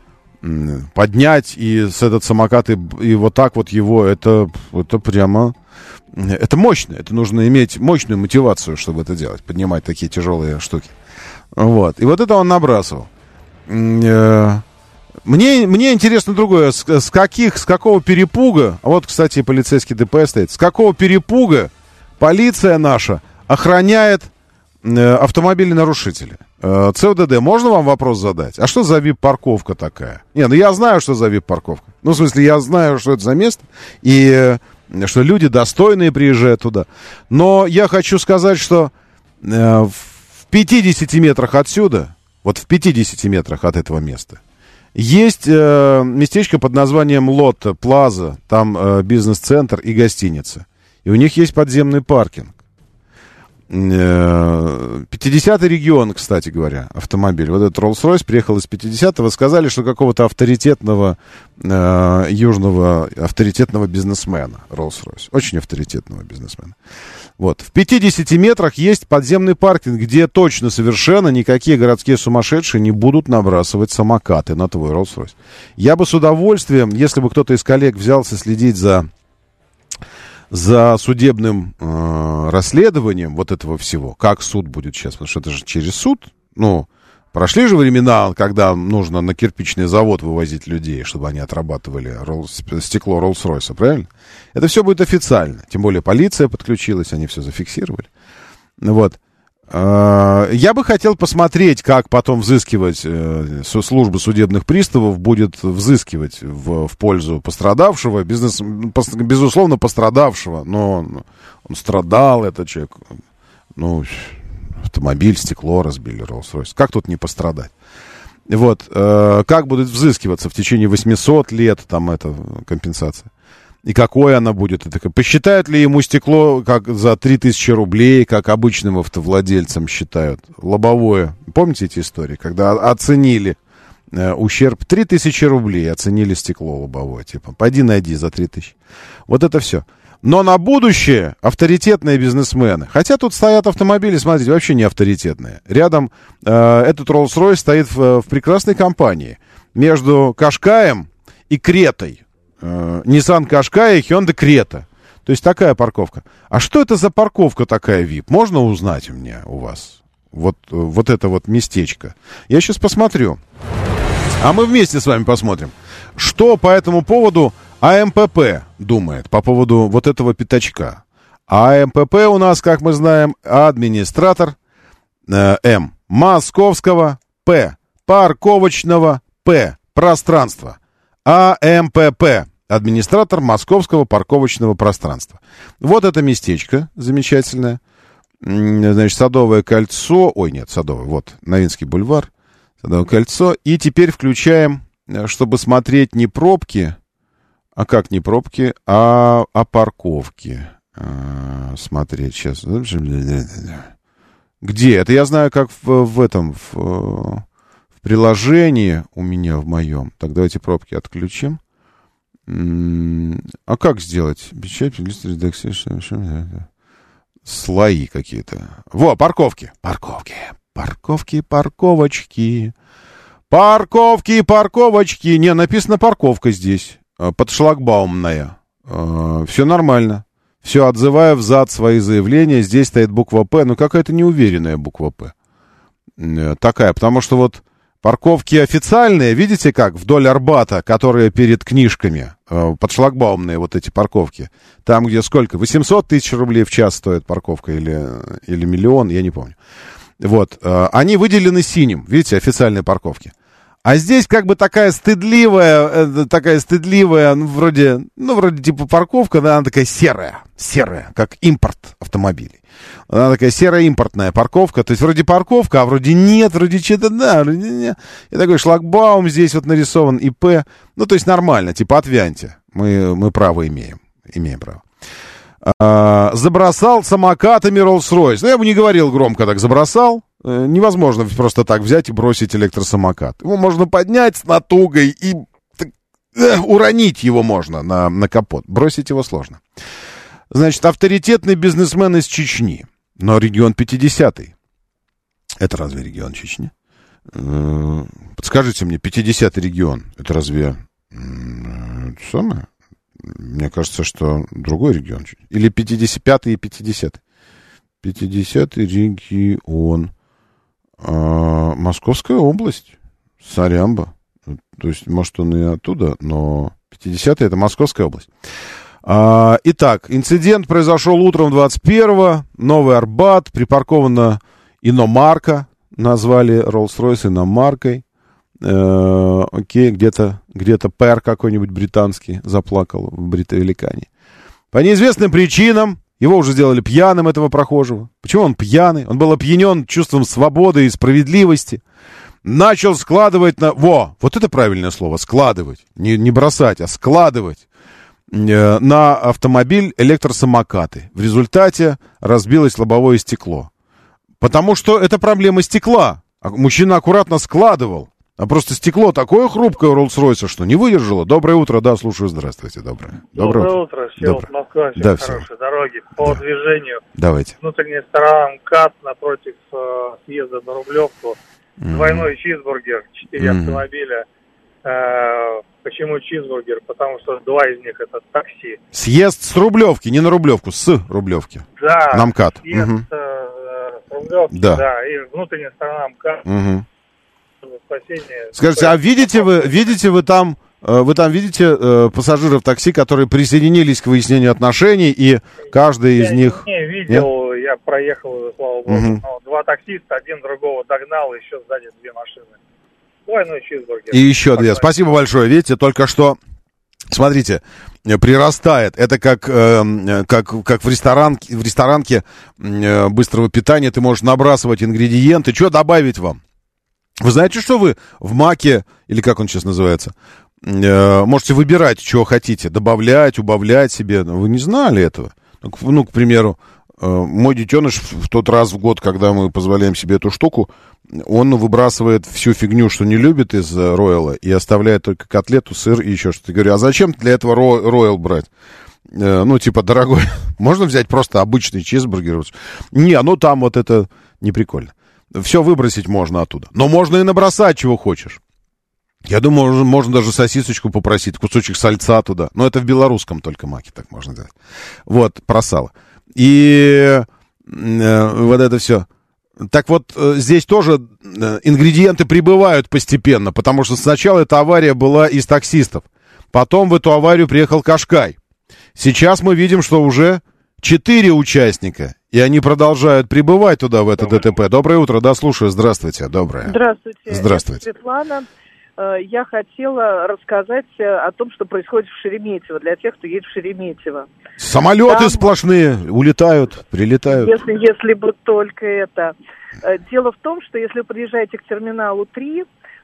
поднять и с этот самокат и, и вот так вот его, это, это прямо это мощно, это нужно иметь мощную мотивацию, чтобы это делать, поднимать такие тяжелые штуки. Вот. И вот это он набрасывал. Э, мне, мне интересно другое, с, с каких, с какого перепуга, а вот, кстати, полицейский ДПС стоит, с какого перепуга полиция наша охраняет э, автомобили нарушителя. Э, ЦОДД, можно вам вопрос задать? А что за вип-парковка такая? Не, ну я знаю, что за вип-парковка. Ну, в смысле, я знаю, что это за место. И что люди достойные приезжают туда. Но я хочу сказать, что э, в 50 метрах отсюда, вот в 50 метрах от этого места, есть э, местечко под названием Лотта, Плаза, там э, бизнес-центр и гостиница. И у них есть подземный паркинг. 50-й э, регион, кстати говоря, автомобиль. Вот этот Rolls-Royce приехал из 50-го. Сказали, что какого-то авторитетного э, южного, авторитетного бизнесмена Rolls-Royce. Очень авторитетного бизнесмена. Вот. В 50 метрах есть подземный паркинг, где точно совершенно никакие городские сумасшедшие не будут набрасывать самокаты на твой Rolls-Royce. Я бы с удовольствием, если бы кто-то из коллег взялся следить за за судебным э, расследованием вот этого всего, как суд будет сейчас, потому что это же через суд, ну, прошли же времена, когда нужно на кирпичный завод вывозить людей, чтобы они отрабатывали ролл, стекло Роллс-Ройса, правильно? Это все будет официально, тем более полиция подключилась, они все зафиксировали. Вот. Э, я бы хотел посмотреть, как потом взыскивать, э, служба судебных приставов будет взыскивать в, в пользу пострадавшего, бизнес, безусловно, пострадавшего, но он страдал, этот человек, ну, автомобиль, стекло разбили, Rolls-Royce. Как тут не пострадать? Вот, э, как будет взыскиваться в течение 800 лет, там, эта компенсация? И какое она будет? Посчитают ли ему стекло как за 3000 рублей, как обычным автовладельцам считают? Лобовое. Помните эти истории, когда оценили э, ущерб 3000 рублей, оценили стекло лобовое, типа, пойди найди за 3000. Вот это все. Но на будущее авторитетные бизнесмены. Хотя тут стоят автомобили, смотрите, вообще не авторитетные. Рядом э, этот Rolls-Royce стоит в, в прекрасной компании. Между Кашкаем и Кретой. Э, Nissan Qashqai и Hyundai Creta. То есть такая парковка. А что это за парковка такая VIP? Можно узнать у меня, у вас? Вот, вот это вот местечко. Я сейчас посмотрю. А мы вместе с вами посмотрим. Что по этому поводу АМПП думает по поводу вот этого пятачка. АМПП у нас, как мы знаем, администратор э, М. Московского П. Парковочного П. Пространства. АМПП. Администратор Московского парковочного пространства. Вот это местечко замечательное. Значит, Садовое кольцо. Ой, нет, Садовое. Вот, Новинский бульвар. Садовое кольцо. И теперь включаем, э, чтобы смотреть не пробки, а как не пробки, а, а парковки. А, смотреть сейчас. Где? Это я знаю, как в, в этом, в, в приложении у меня, в моем. Так, давайте пробки отключим. А как сделать? Печать, Слои какие-то. Во, парковки. Парковки. Парковки, парковочки. Парковки, парковочки. Не, написано парковка здесь. Э, подшлагбаумная. Э, Все нормально. Все, отзываю взад свои заявления. Здесь стоит буква «П». Ну, какая-то неуверенная буква «П». Э, такая, потому что вот парковки официальные, видите как, вдоль Арбата, которые перед книжками, подшлагбаумные вот эти парковки. Там, где сколько, 800 тысяч рублей в час стоит парковка или, или миллион, я не помню. Вот, они выделены синим, видите, официальные парковки. А здесь как бы такая стыдливая, э, такая стыдливая, ну, вроде, ну, вроде типа парковка, да, она такая серая, серая, как импорт автомобилей. Она такая серая импортная парковка, то есть вроде парковка, а вроде нет, вроде что-то, да, вроде нет. И такой шлагбаум здесь вот нарисован, ИП, ну, то есть нормально, типа отвяньте, мы, мы право имеем, имеем право. А, забросал самокатами Rolls-Royce. Ну, я бы не говорил громко так, забросал, невозможно просто так взять и бросить электросамокат. Его можно поднять с натугой и э, уронить его можно на, на капот. Бросить его сложно. Значит, авторитетный бизнесмен из Чечни. Но регион 50-й. Это разве регион Чечни? Э, подскажите мне, 50-й регион, это разве это самое? Мне кажется, что другой регион. Или 55-й и 50-й. 50-й регион. А, Московская область, Сарямба. То есть, может, он и оттуда, но 50-е это Московская область. А, итак, инцидент произошел утром 21-го. Новый Арбат, припаркована иномарка. Назвали Rolls-Royce иномаркой. Э, окей, где-то где пэр какой-нибудь британский заплакал в Бритовеликане. По неизвестным причинам его уже сделали пьяным, этого прохожего. Почему он пьяный? Он был опьянен чувством свободы и справедливости. Начал складывать на... Во, вот это правильное слово, складывать. Не, не бросать, а складывать э, на автомобиль электросамокаты. В результате разбилось лобовое стекло. Потому что это проблема стекла. А мужчина аккуратно складывал. А просто стекло такое хрупкое у Роллс-Ройса, что не выдержало. Доброе утро, да, слушаю, здравствуйте, доброе. Доброе, доброе утро, утро. Всеволод, доброе. Москва, всем да, хорошей все. дороги. По да. движению. Давайте. Внутренняя сторона МКАД напротив э, съезда на Рублевку. Mm-hmm. Двойной чизбургер, четыре mm-hmm. автомобиля. Э, почему чизбургер? Потому что два из них это такси. Съезд с Рублевки, не на Рублевку, с Рублевки. Да. На МКАД. Съезд угу. э, с Рублевки, да. да. И внутренняя сторона МКАД. Угу спасения. Скажите, а видите вы, видите вы там, э, вы там видите э, пассажиров такси, которые присоединились к выяснению отношений, и каждый я из них... Не видел, Нет? я проехал слава богу. Угу. Но два таксиста, один другого догнал, и еще сзади две машины. Двойной чизбургер. И еще две. Спасибо большое. Видите, только что Смотрите, прирастает. Это как, э, как, как в, ресторан, в ресторанке э, быстрого питания ты можешь набрасывать ингредиенты. Что добавить вам? Вы знаете, что вы в маке, или как он сейчас называется, э, можете выбирать, что хотите, добавлять, убавлять себе. Вы не знали этого? Ну, к примеру, э, мой детеныш в тот раз в год, когда мы позволяем себе эту штуку, он выбрасывает всю фигню, что не любит из Ройла, и оставляет только котлету, сыр и еще что-то. Я говорю, а зачем для этого Ройл брать? Э, ну, типа, дорогой, можно взять просто обычный чизбургер? Не, ну там вот это не прикольно. Все выбросить можно оттуда. Но можно и набросать, чего хочешь. Я думаю, можно, можно даже сосисочку попросить, кусочек сальца туда. Но это в белорусском только маке так можно делать. Вот, про сало. И э, вот это все. Так вот, э, здесь тоже э, ингредиенты прибывают постепенно, потому что сначала эта авария была из таксистов. Потом в эту аварию приехал Кашкай. Сейчас мы видим, что уже четыре участника, и они продолжают прибывать туда, в это ДТП. Доброе утро, да, слушаю, здравствуйте, доброе. Здравствуйте. Здравствуйте. Это Светлана. Э, я хотела рассказать о том, что происходит в Шереметьево, для тех, кто едет в Шереметьево. Самолеты Там, сплошные улетают, прилетают. Если, если бы только это. Дело в том, что если вы приезжаете к терминалу 3,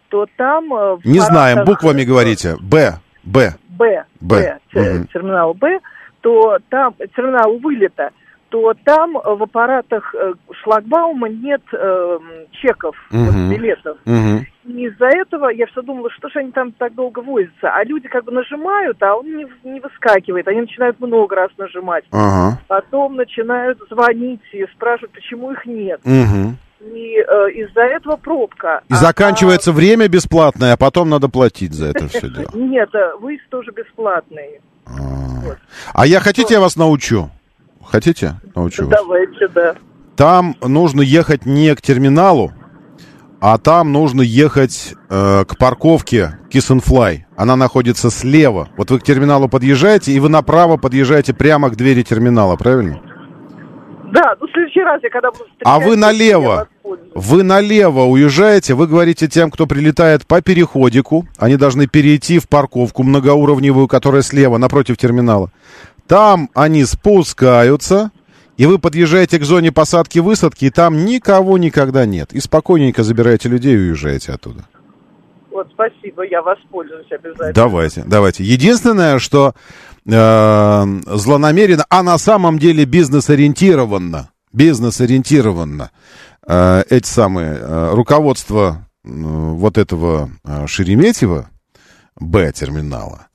то там... Не знаем, буквами говорите. Б. Б. Б. Б. Б. Терминал Б то там терминал вылета, то там в аппаратах э, шлагбаума нет э, чеков, угу. вот, билетов. Угу. И из-за этого я все думала, что же они там так долго возятся. А люди как бы нажимают, а он не, не выскакивает. Они начинают много раз нажимать. Ага. Потом начинают звонить и спрашивать, почему их нет. Угу. И э, из-за этого пробка. И а, заканчивается а... время бесплатное, а потом надо платить за это все дело. Нет, э, выезд тоже бесплатный. А, а я хотите, я вас научу? Хотите? Научу вас. Давайте, да. Там нужно ехать не к терминалу, а там нужно ехать э, к парковке Kiss and Fly. Она находится слева. Вот вы к терминалу подъезжаете, и вы направо подъезжаете прямо к двери терминала, правильно? Да, ну в следующий раз я когда буду А вы налево, вы налево уезжаете, вы говорите тем, кто прилетает по переходику, они должны перейти в парковку многоуровневую, которая слева, напротив терминала. Там они спускаются, и вы подъезжаете к зоне посадки-высадки, и там никого никогда нет. И спокойненько забираете людей и уезжаете оттуда. Вот, спасибо, я воспользуюсь обязательно. Давайте, давайте. Единственное, что э, злонамеренно, а на самом деле бизнес-ориентированно, бизнес-ориентированно э, эти самые, э, руководство вот этого э, Шереметьева, Б-терминала,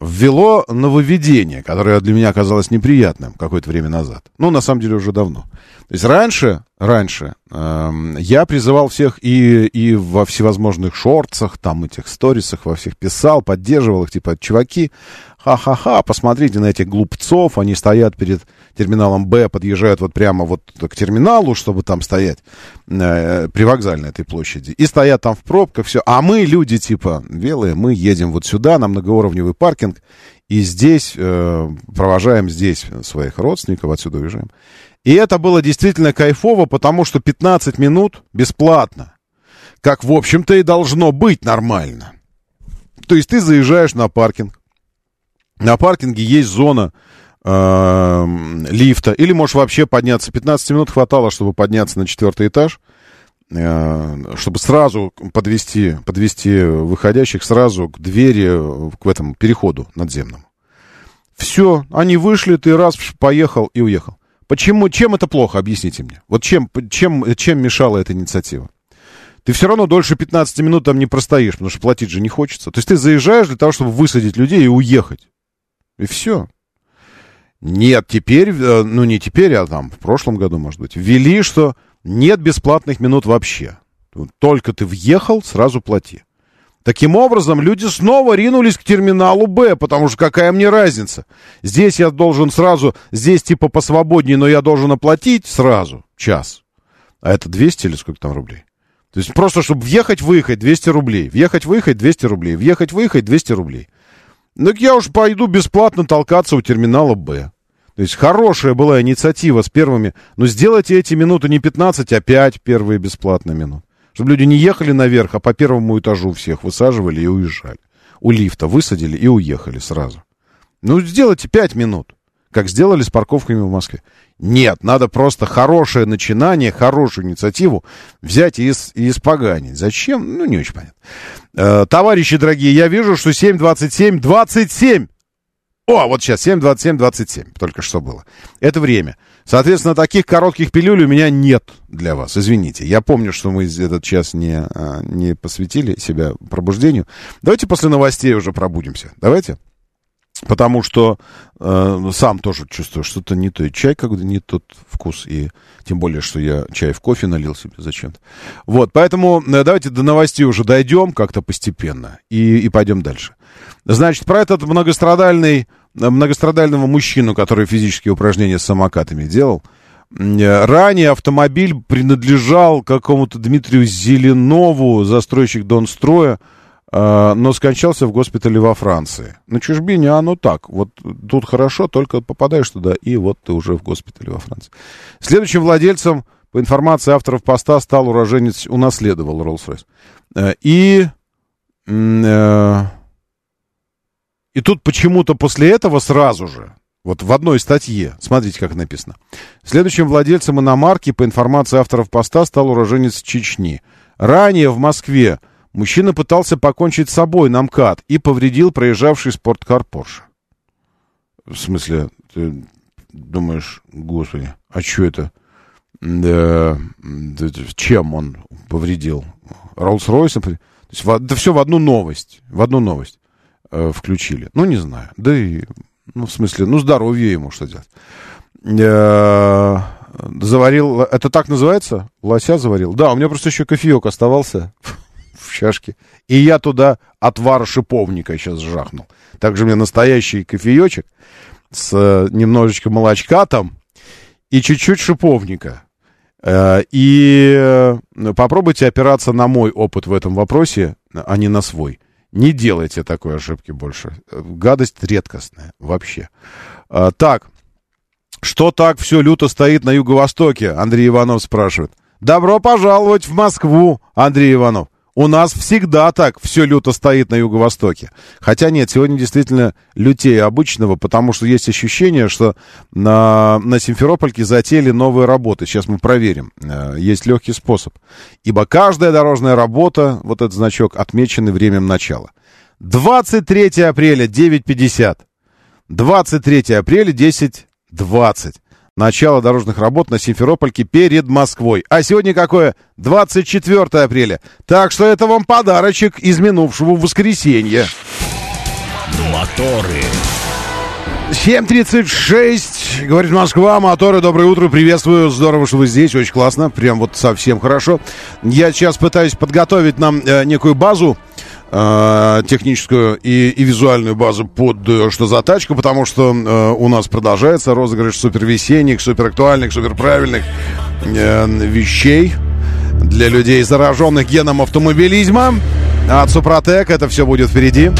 ввело нововведение, которое для меня оказалось неприятным какое-то время назад. Ну, на самом деле, уже давно. То есть раньше, раньше э, я призывал всех и, и во всевозможных шортсах, там этих сторисах, во всех писал, поддерживал их, типа, чуваки, ха-ха-ха, посмотрите на этих глупцов, они стоят перед терминалом Б, подъезжают вот прямо вот к терминалу, чтобы там стоять, э, при вокзальной этой площади, и стоят там в пробках, все. А мы, люди типа белые, мы едем вот сюда, на многоуровневый паркинг, и здесь, э, провожаем здесь своих родственников, отсюда уезжаем. И это было действительно кайфово, потому что 15 минут бесплатно. Как, в общем-то, и должно быть нормально. То есть ты заезжаешь на паркинг. На паркинге есть зона э, лифта. Или можешь вообще подняться. 15 минут хватало, чтобы подняться на четвертый этаж. Э, чтобы сразу подвести, подвести выходящих сразу к двери, к этому переходу надземному. Все, они вышли, ты раз поехал и уехал. Почему, чем это плохо, объясните мне. Вот чем, чем, чем мешала эта инициатива? Ты все равно дольше 15 минут там не простоишь, потому что платить же не хочется. То есть ты заезжаешь для того, чтобы высадить людей и уехать. И все. Нет, теперь, э, ну не теперь, а там в прошлом году, может быть, ввели, что нет бесплатных минут вообще. Только ты въехал, сразу плати. Таким образом, люди снова ринулись к терминалу Б, потому что какая мне разница? Здесь я должен сразу, здесь типа посвободнее, но я должен оплатить сразу час. А это 200 или сколько там рублей? То есть просто, чтобы въехать-выехать 200 рублей, въехать-выехать 200 рублей, въехать-выехать 200 рублей. Ну, я уж пойду бесплатно толкаться у терминала Б. То есть хорошая была инициатива с первыми. Но сделайте эти минуты не 15, а 5 первые бесплатные минуты. Чтобы люди не ехали наверх, а по первому этажу всех высаживали и уезжали. У лифта высадили и уехали сразу. Ну, сделайте 5 минут, как сделали с парковками в Москве. Нет, надо просто хорошее начинание, хорошую инициативу взять и, ис- и испоганить. Зачем? Ну, не очень понятно. Э, товарищи дорогие, я вижу, что 7.27, 27! О, вот сейчас 7.27, 27, только что было. Это время. Соответственно, таких коротких пилюль у меня нет для вас. Извините. Я помню, что мы этот час не, а, не посвятили себя пробуждению. Давайте после новостей уже пробудимся. Давайте. Потому что э, сам тоже чувствую, что-то не то. И чай как-то не тот вкус. И тем более, что я чай в кофе налил себе зачем-то. Вот, поэтому э, давайте до новостей уже дойдем как-то постепенно. И, и пойдем дальше. Значит, про этот многострадальный, многострадального мужчину, который физические упражнения с самокатами делал. Ранее автомобиль принадлежал какому-то Дмитрию Зеленову, застройщик Донстроя, но скончался в госпитале во Франции. На чужбине оно так. Вот тут хорошо, только попадаешь туда, и вот ты уже в госпитале во Франции. Следующим владельцем, по информации авторов поста, стал уроженец, унаследовал Rolls-Royce. И... И тут почему-то после этого сразу же, вот в одной статье, смотрите, как написано. Следующим владельцем иномарки, по информации авторов поста, стал уроженец Чечни. Ранее в Москве мужчина пытался покончить с собой на МКАД и повредил проезжавший спорткар Порше. В смысле, ты думаешь, господи, а что это? Да, чем он повредил? Роллс-Ройсом? То есть, это все в одну новость. В одну новость э, включили. Ну, не знаю. Да и, ну, в смысле, ну, здоровье ему что делать. Э, заварил, это так называется? Лося заварил? Да, у меня просто еще кофеек оставался в чашке. И я туда отвар шиповника сейчас жахнул. Также меня настоящий кофеечек с э, немножечко молочка там и чуть-чуть шиповника. Э, и э, попробуйте опираться на мой опыт в этом вопросе, а не на свой. Не делайте такой ошибки больше. Гадость редкостная вообще. Так, что так все люто стоит на юго-востоке? Андрей Иванов спрашивает. Добро пожаловать в Москву, Андрей Иванов. У нас всегда так все люто стоит на юго-востоке. Хотя нет, сегодня действительно лютее обычного, потому что есть ощущение, что на, на Симферопольке затеяли новые работы. Сейчас мы проверим. Есть легкий способ. Ибо каждая дорожная работа, вот этот значок, отмеченный временем начала. 23 апреля, 9.50. 23 апреля, 10.20. Начало дорожных работ на Симферопольке перед Москвой. А сегодня какое? 24 апреля. Так что это вам подарочек из минувшего воскресенья. Моторы. 7.36, говорит Москва, моторы, доброе утро, приветствую, здорово, что вы здесь, очень классно, прям вот совсем хорошо. Я сейчас пытаюсь подготовить нам э, некую базу, э, техническую и, и визуальную базу под э, что за тачку, потому что э, у нас продолжается розыгрыш супервесенних, суперактуальных, суперправильных э, вещей для людей, зараженных геном автомобилизма. От Супротек это все будет впереди.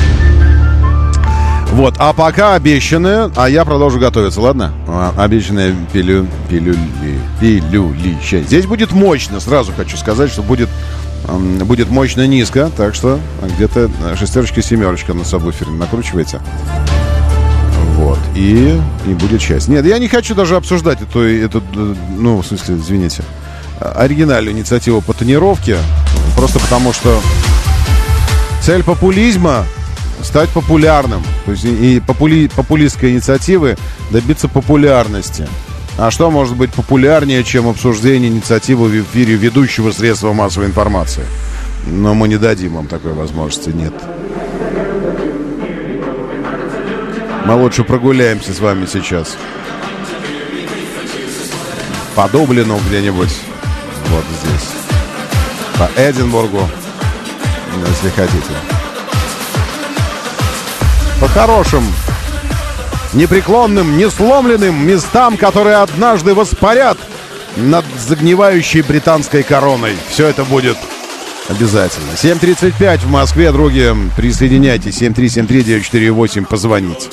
Вот, а пока обещанные, а я продолжу готовиться, ладно? А, обещанные пилю, пилюли, пилюли. Здесь будет мощно, сразу хочу сказать, что будет, будет мощно низко, так что где-то шестерочка, семерочка на сабвуфере накручивайте. Вот, и, и будет счастье. Нет, я не хочу даже обсуждать эту, эту, ну, в смысле, извините, оригинальную инициативу по тонировке, просто потому что цель популизма стать популярным. То есть и попули, популистской инициативы добиться популярности. А что может быть популярнее, чем обсуждение инициативы в эфире ведущего средства массовой информации? Но мы не дадим вам такой возможности, нет. Мы лучше прогуляемся с вами сейчас. По Дублину где-нибудь. Вот здесь. По Эдинбургу, если хотите по хорошим, непреклонным, несломленным местам, которые однажды воспарят над загнивающей британской короной. Все это будет обязательно. 7.35 в Москве, други, присоединяйтесь. 7373948, позвоните.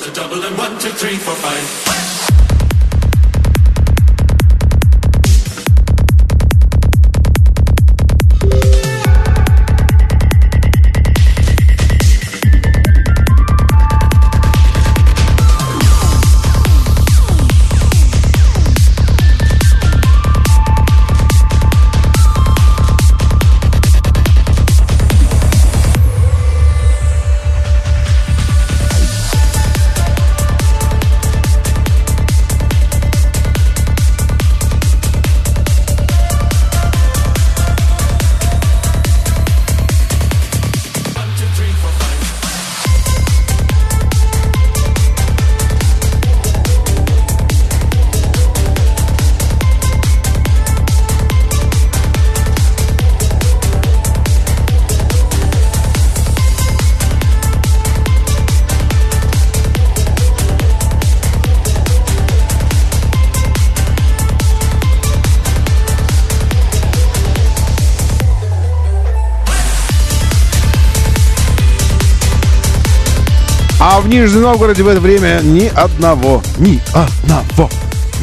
В Нижнем Новгороде в это время ни одного, ни одного,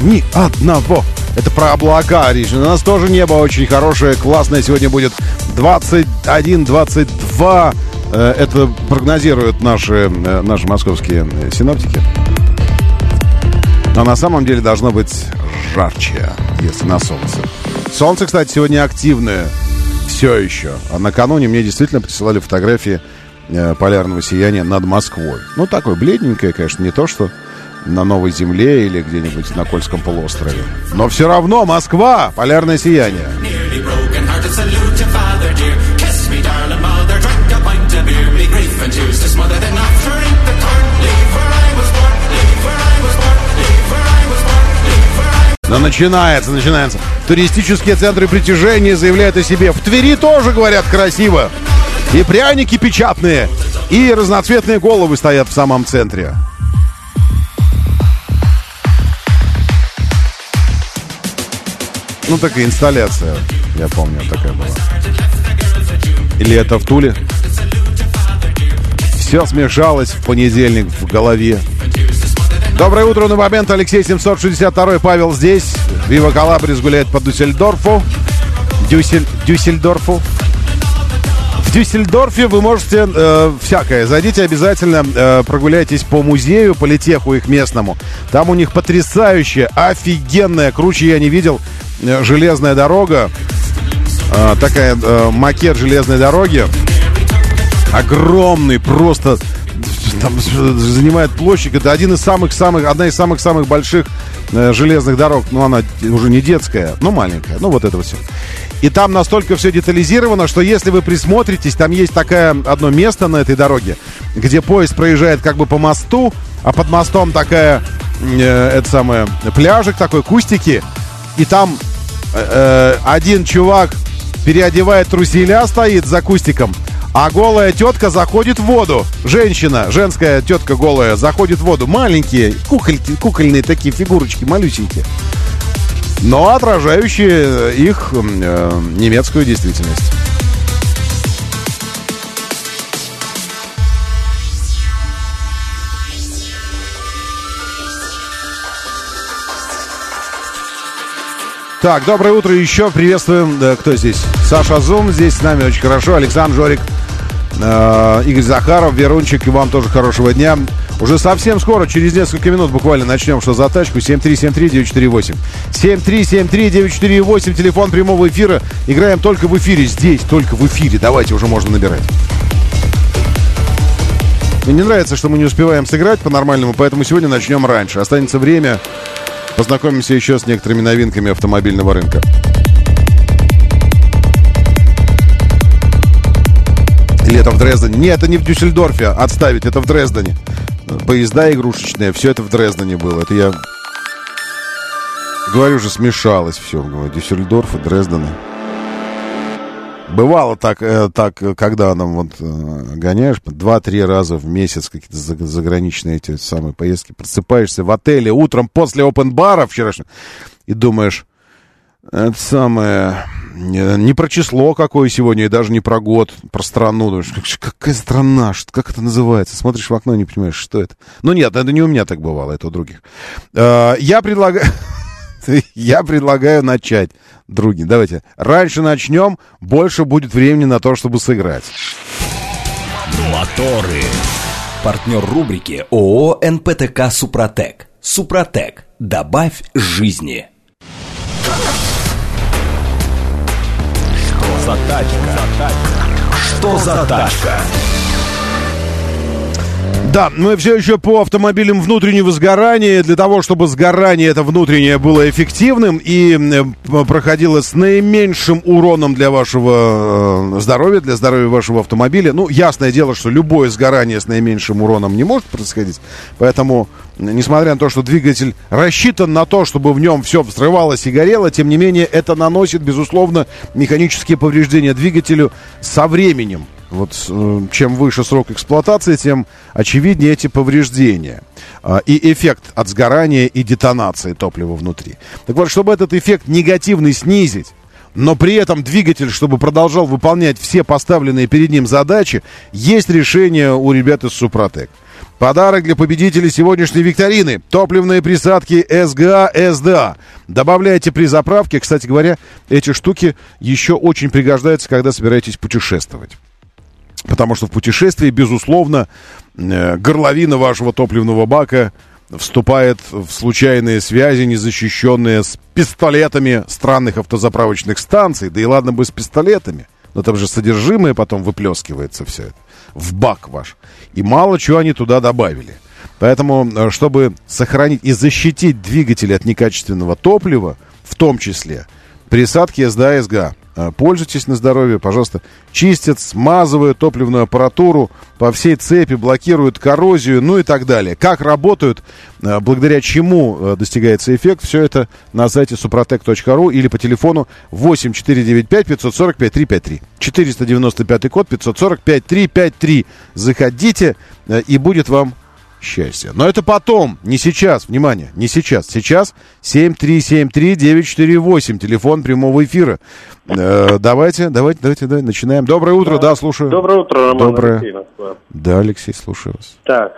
ни одного. Это про облака речь. У нас тоже небо очень хорошее, классное. Сегодня будет 21-22. Э, это прогнозируют наши, э, наши московские синоптики. Но на самом деле должно быть жарче, если на солнце. Солнце, кстати, сегодня активное. Все еще. А накануне мне действительно присылали фотографии э, полярного сияния над Москвой. Ну, такое бледненькое, конечно, не то, что на Новой Земле или где-нибудь на Кольском полуострове. Но все равно Москва, полярное сияние. Но начинается, начинается. Туристические центры притяжения заявляют о себе. В Твери тоже говорят красиво. И пряники печатные, и разноцветные головы стоят в самом центре. Ну, такая инсталляция, я помню, такая была. Или это в Туле? Все смешалось в понедельник в голове. Доброе утро, на момент Алексей 762 Павел здесь. Вива Калабрис гуляет по Дюссельдорфу. Дюссель, Дюссельдорфу. В Дюссельдорфе вы можете э, всякое. Зайдите обязательно, э, прогуляйтесь по музею, по литеху их местному. Там у них потрясающая, офигенная, круче я не видел Э, железная дорога. Э, такая э, макет железной дороги. Огромный, просто там занимает площадь. Это один из самых-самых, одна из самых-самых больших железных дорог. Ну, она уже не детская, но маленькая. Ну, вот это все. И там настолько все детализировано, что если вы присмотритесь, там есть такое одно место на этой дороге, где поезд проезжает как бы по мосту, а под мостом такая, э, это самое, пляжик такой, кустики, и там э, один чувак переодевает труселя, стоит за кустиком, а голая тетка заходит в воду. Женщина, женская тетка голая, заходит в воду. Маленькие, кукольки, кукольные такие фигурочки, малюсенькие. Но отражающие их э, немецкую действительность. Так, доброе утро еще. Приветствуем. Кто здесь? Саша Зум здесь с нами очень хорошо. Александр Жорик, Игорь Захаров, Верунчик. И вам тоже хорошего дня. Уже совсем скоро, через несколько минут буквально начнем «Что за тачку?» 7373948. 7373948, телефон прямого эфира. Играем только в эфире, здесь, только в эфире. Давайте, уже можно набирать. Мне не нравится, что мы не успеваем сыграть по-нормальному, поэтому сегодня начнем раньше. Останется время Познакомимся еще с некоторыми новинками автомобильного рынка. Это в Дрездене? Нет, это не в Дюссельдорфе. Отставить, это в Дрездене. Поезда игрушечные, все это в Дрездене было. Это я... Говорю же, смешалось все. Дюссельдорф и Дрезден. Бывало так, э, так, когда нам вот э, гоняешь, два-три раза в месяц какие-то заграничные эти самые поездки, просыпаешься в отеле утром после опен-бара вчерашнего и думаешь, это самое, не про число какое сегодня, и даже не про год, про страну. Думаешь, какая страна, что, как это называется? Смотришь в окно, не понимаешь, что это. Ну нет, это не у меня так бывало, это у других. Э, я предлагаю... Я предлагаю начать, други. Давайте. Раньше начнем, больше будет времени на то, чтобы сыграть. Моторы. Партнер рубрики ООО «НПТК Супротек». Супротек. Добавь жизни. За тачка? Что за тачка? Да, мы все еще по автомобилям внутреннего сгорания. Для того, чтобы сгорание это внутреннее было эффективным и проходило с наименьшим уроном для вашего э, здоровья, для здоровья вашего автомобиля. Ну, ясное дело, что любое сгорание с наименьшим уроном не может происходить. Поэтому, несмотря на то, что двигатель рассчитан на то, чтобы в нем все взрывалось и горело, тем не менее, это наносит, безусловно, механические повреждения двигателю со временем. Вот э, чем выше срок эксплуатации, тем очевиднее эти повреждения а, и эффект от сгорания и детонации топлива внутри. Так вот, чтобы этот эффект негативный снизить, но при этом двигатель, чтобы продолжал выполнять все поставленные перед ним задачи, есть решение у ребят из Супротек. Подарок для победителей сегодняшней викторины. Топливные присадки СГА, СДА. Добавляйте при заправке. Кстати говоря, эти штуки еще очень пригождаются, когда собираетесь путешествовать. Потому что в путешествии, безусловно, э, горловина вашего топливного бака вступает в случайные связи, незащищенные с пистолетами странных автозаправочных станций. Да и ладно бы с пистолетами. Но там же содержимое потом выплескивается все это в бак ваш. И мало чего они туда добавили. Поэтому, э, чтобы сохранить и защитить двигатель от некачественного топлива, в том числе присадки СДА СГА, Э, пользуйтесь на здоровье, пожалуйста. Чистят, смазывают топливную аппаратуру по всей цепи, блокируют коррозию, ну и так далее. Как работают, э, благодаря чему э, достигается эффект, все это на сайте suprotec.ru или по телефону 8495 545 353. 495 код 545 353. Заходите, и будет вам счастья. Но это потом, не сейчас, внимание, не сейчас. Сейчас 7373948, телефон прямого эфира. Э, давайте, давайте, давайте, давайте, начинаем. Доброе утро, да, слушаю. Доброе утро, Роман Доброе. Алексей, Да, Алексей, слушаю вас. Так,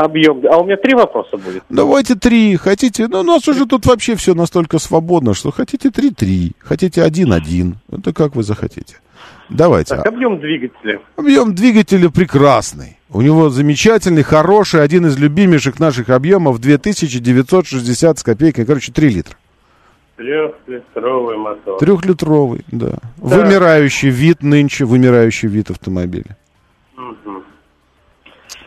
объем. А у меня три вопроса будет? Давайте три. Хотите? Ну, у нас уже тут вообще все настолько свободно, что хотите три-три, хотите один-один. Это как вы захотите. Давайте. Так, объем двигателя. Объем двигателя прекрасный. У него замечательный, хороший, один из любимейших наших объемов 2960 с копейкой, короче, 3 литра. Трехлитровый мотор. Трехлитровый, да. Так. Вымирающий вид нынче, вымирающий вид автомобиля.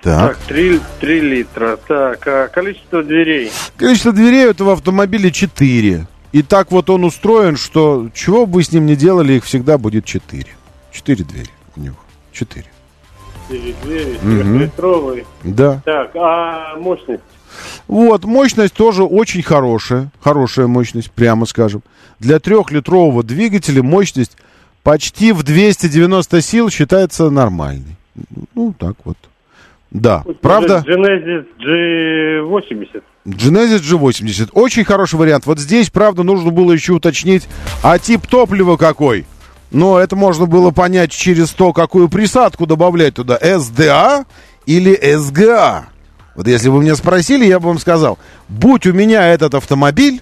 Так. Так, 3, 3 литра. Так, а количество дверей? Количество дверей у этого автомобиля 4. И так вот он устроен, что чего бы вы с ним ни делали, их всегда будет 4. 4 двери у него. 4. 4 двери, трехлитровый. Угу. Да. Так, а мощность? Вот, мощность тоже очень хорошая. Хорошая мощность, прямо скажем. Для трехлитрового двигателя мощность почти в 290 сил считается нормальной. Ну, так вот. Да, Пусть правда? Genesis G80. Genesis G80. Очень хороший вариант. Вот здесь, правда, нужно было еще уточнить, а тип топлива какой? Но это можно было понять через то, какую присадку добавлять туда. SDA или SGA. Вот если бы меня спросили, я бы вам сказал, будь у меня этот автомобиль,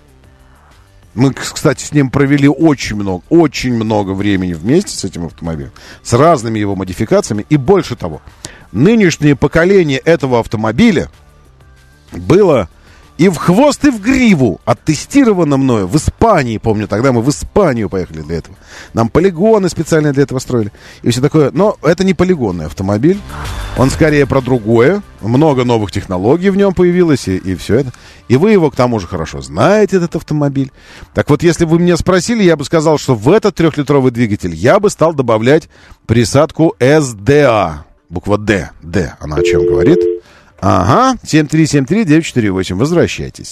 мы, кстати, с ним провели очень много, очень много времени вместе с этим автомобилем, с разными его модификациями. И больше того, нынешнее поколение этого автомобиля было и в хвост, и в гриву оттестировано мною в Испании, помню, тогда мы в Испанию поехали для этого. Нам полигоны специально для этого строили. И все такое. Но это не полигонный автомобиль. Он скорее про другое. Много новых технологий в нем появилось, и, и все это. И вы его, к тому же, хорошо знаете, этот автомобиль. Так вот, если бы вы меня спросили, я бы сказал, что в этот трехлитровый двигатель я бы стал добавлять присадку SDA. Буква D. D. Она о чем говорит? Ага, 7373948. Возвращайтесь.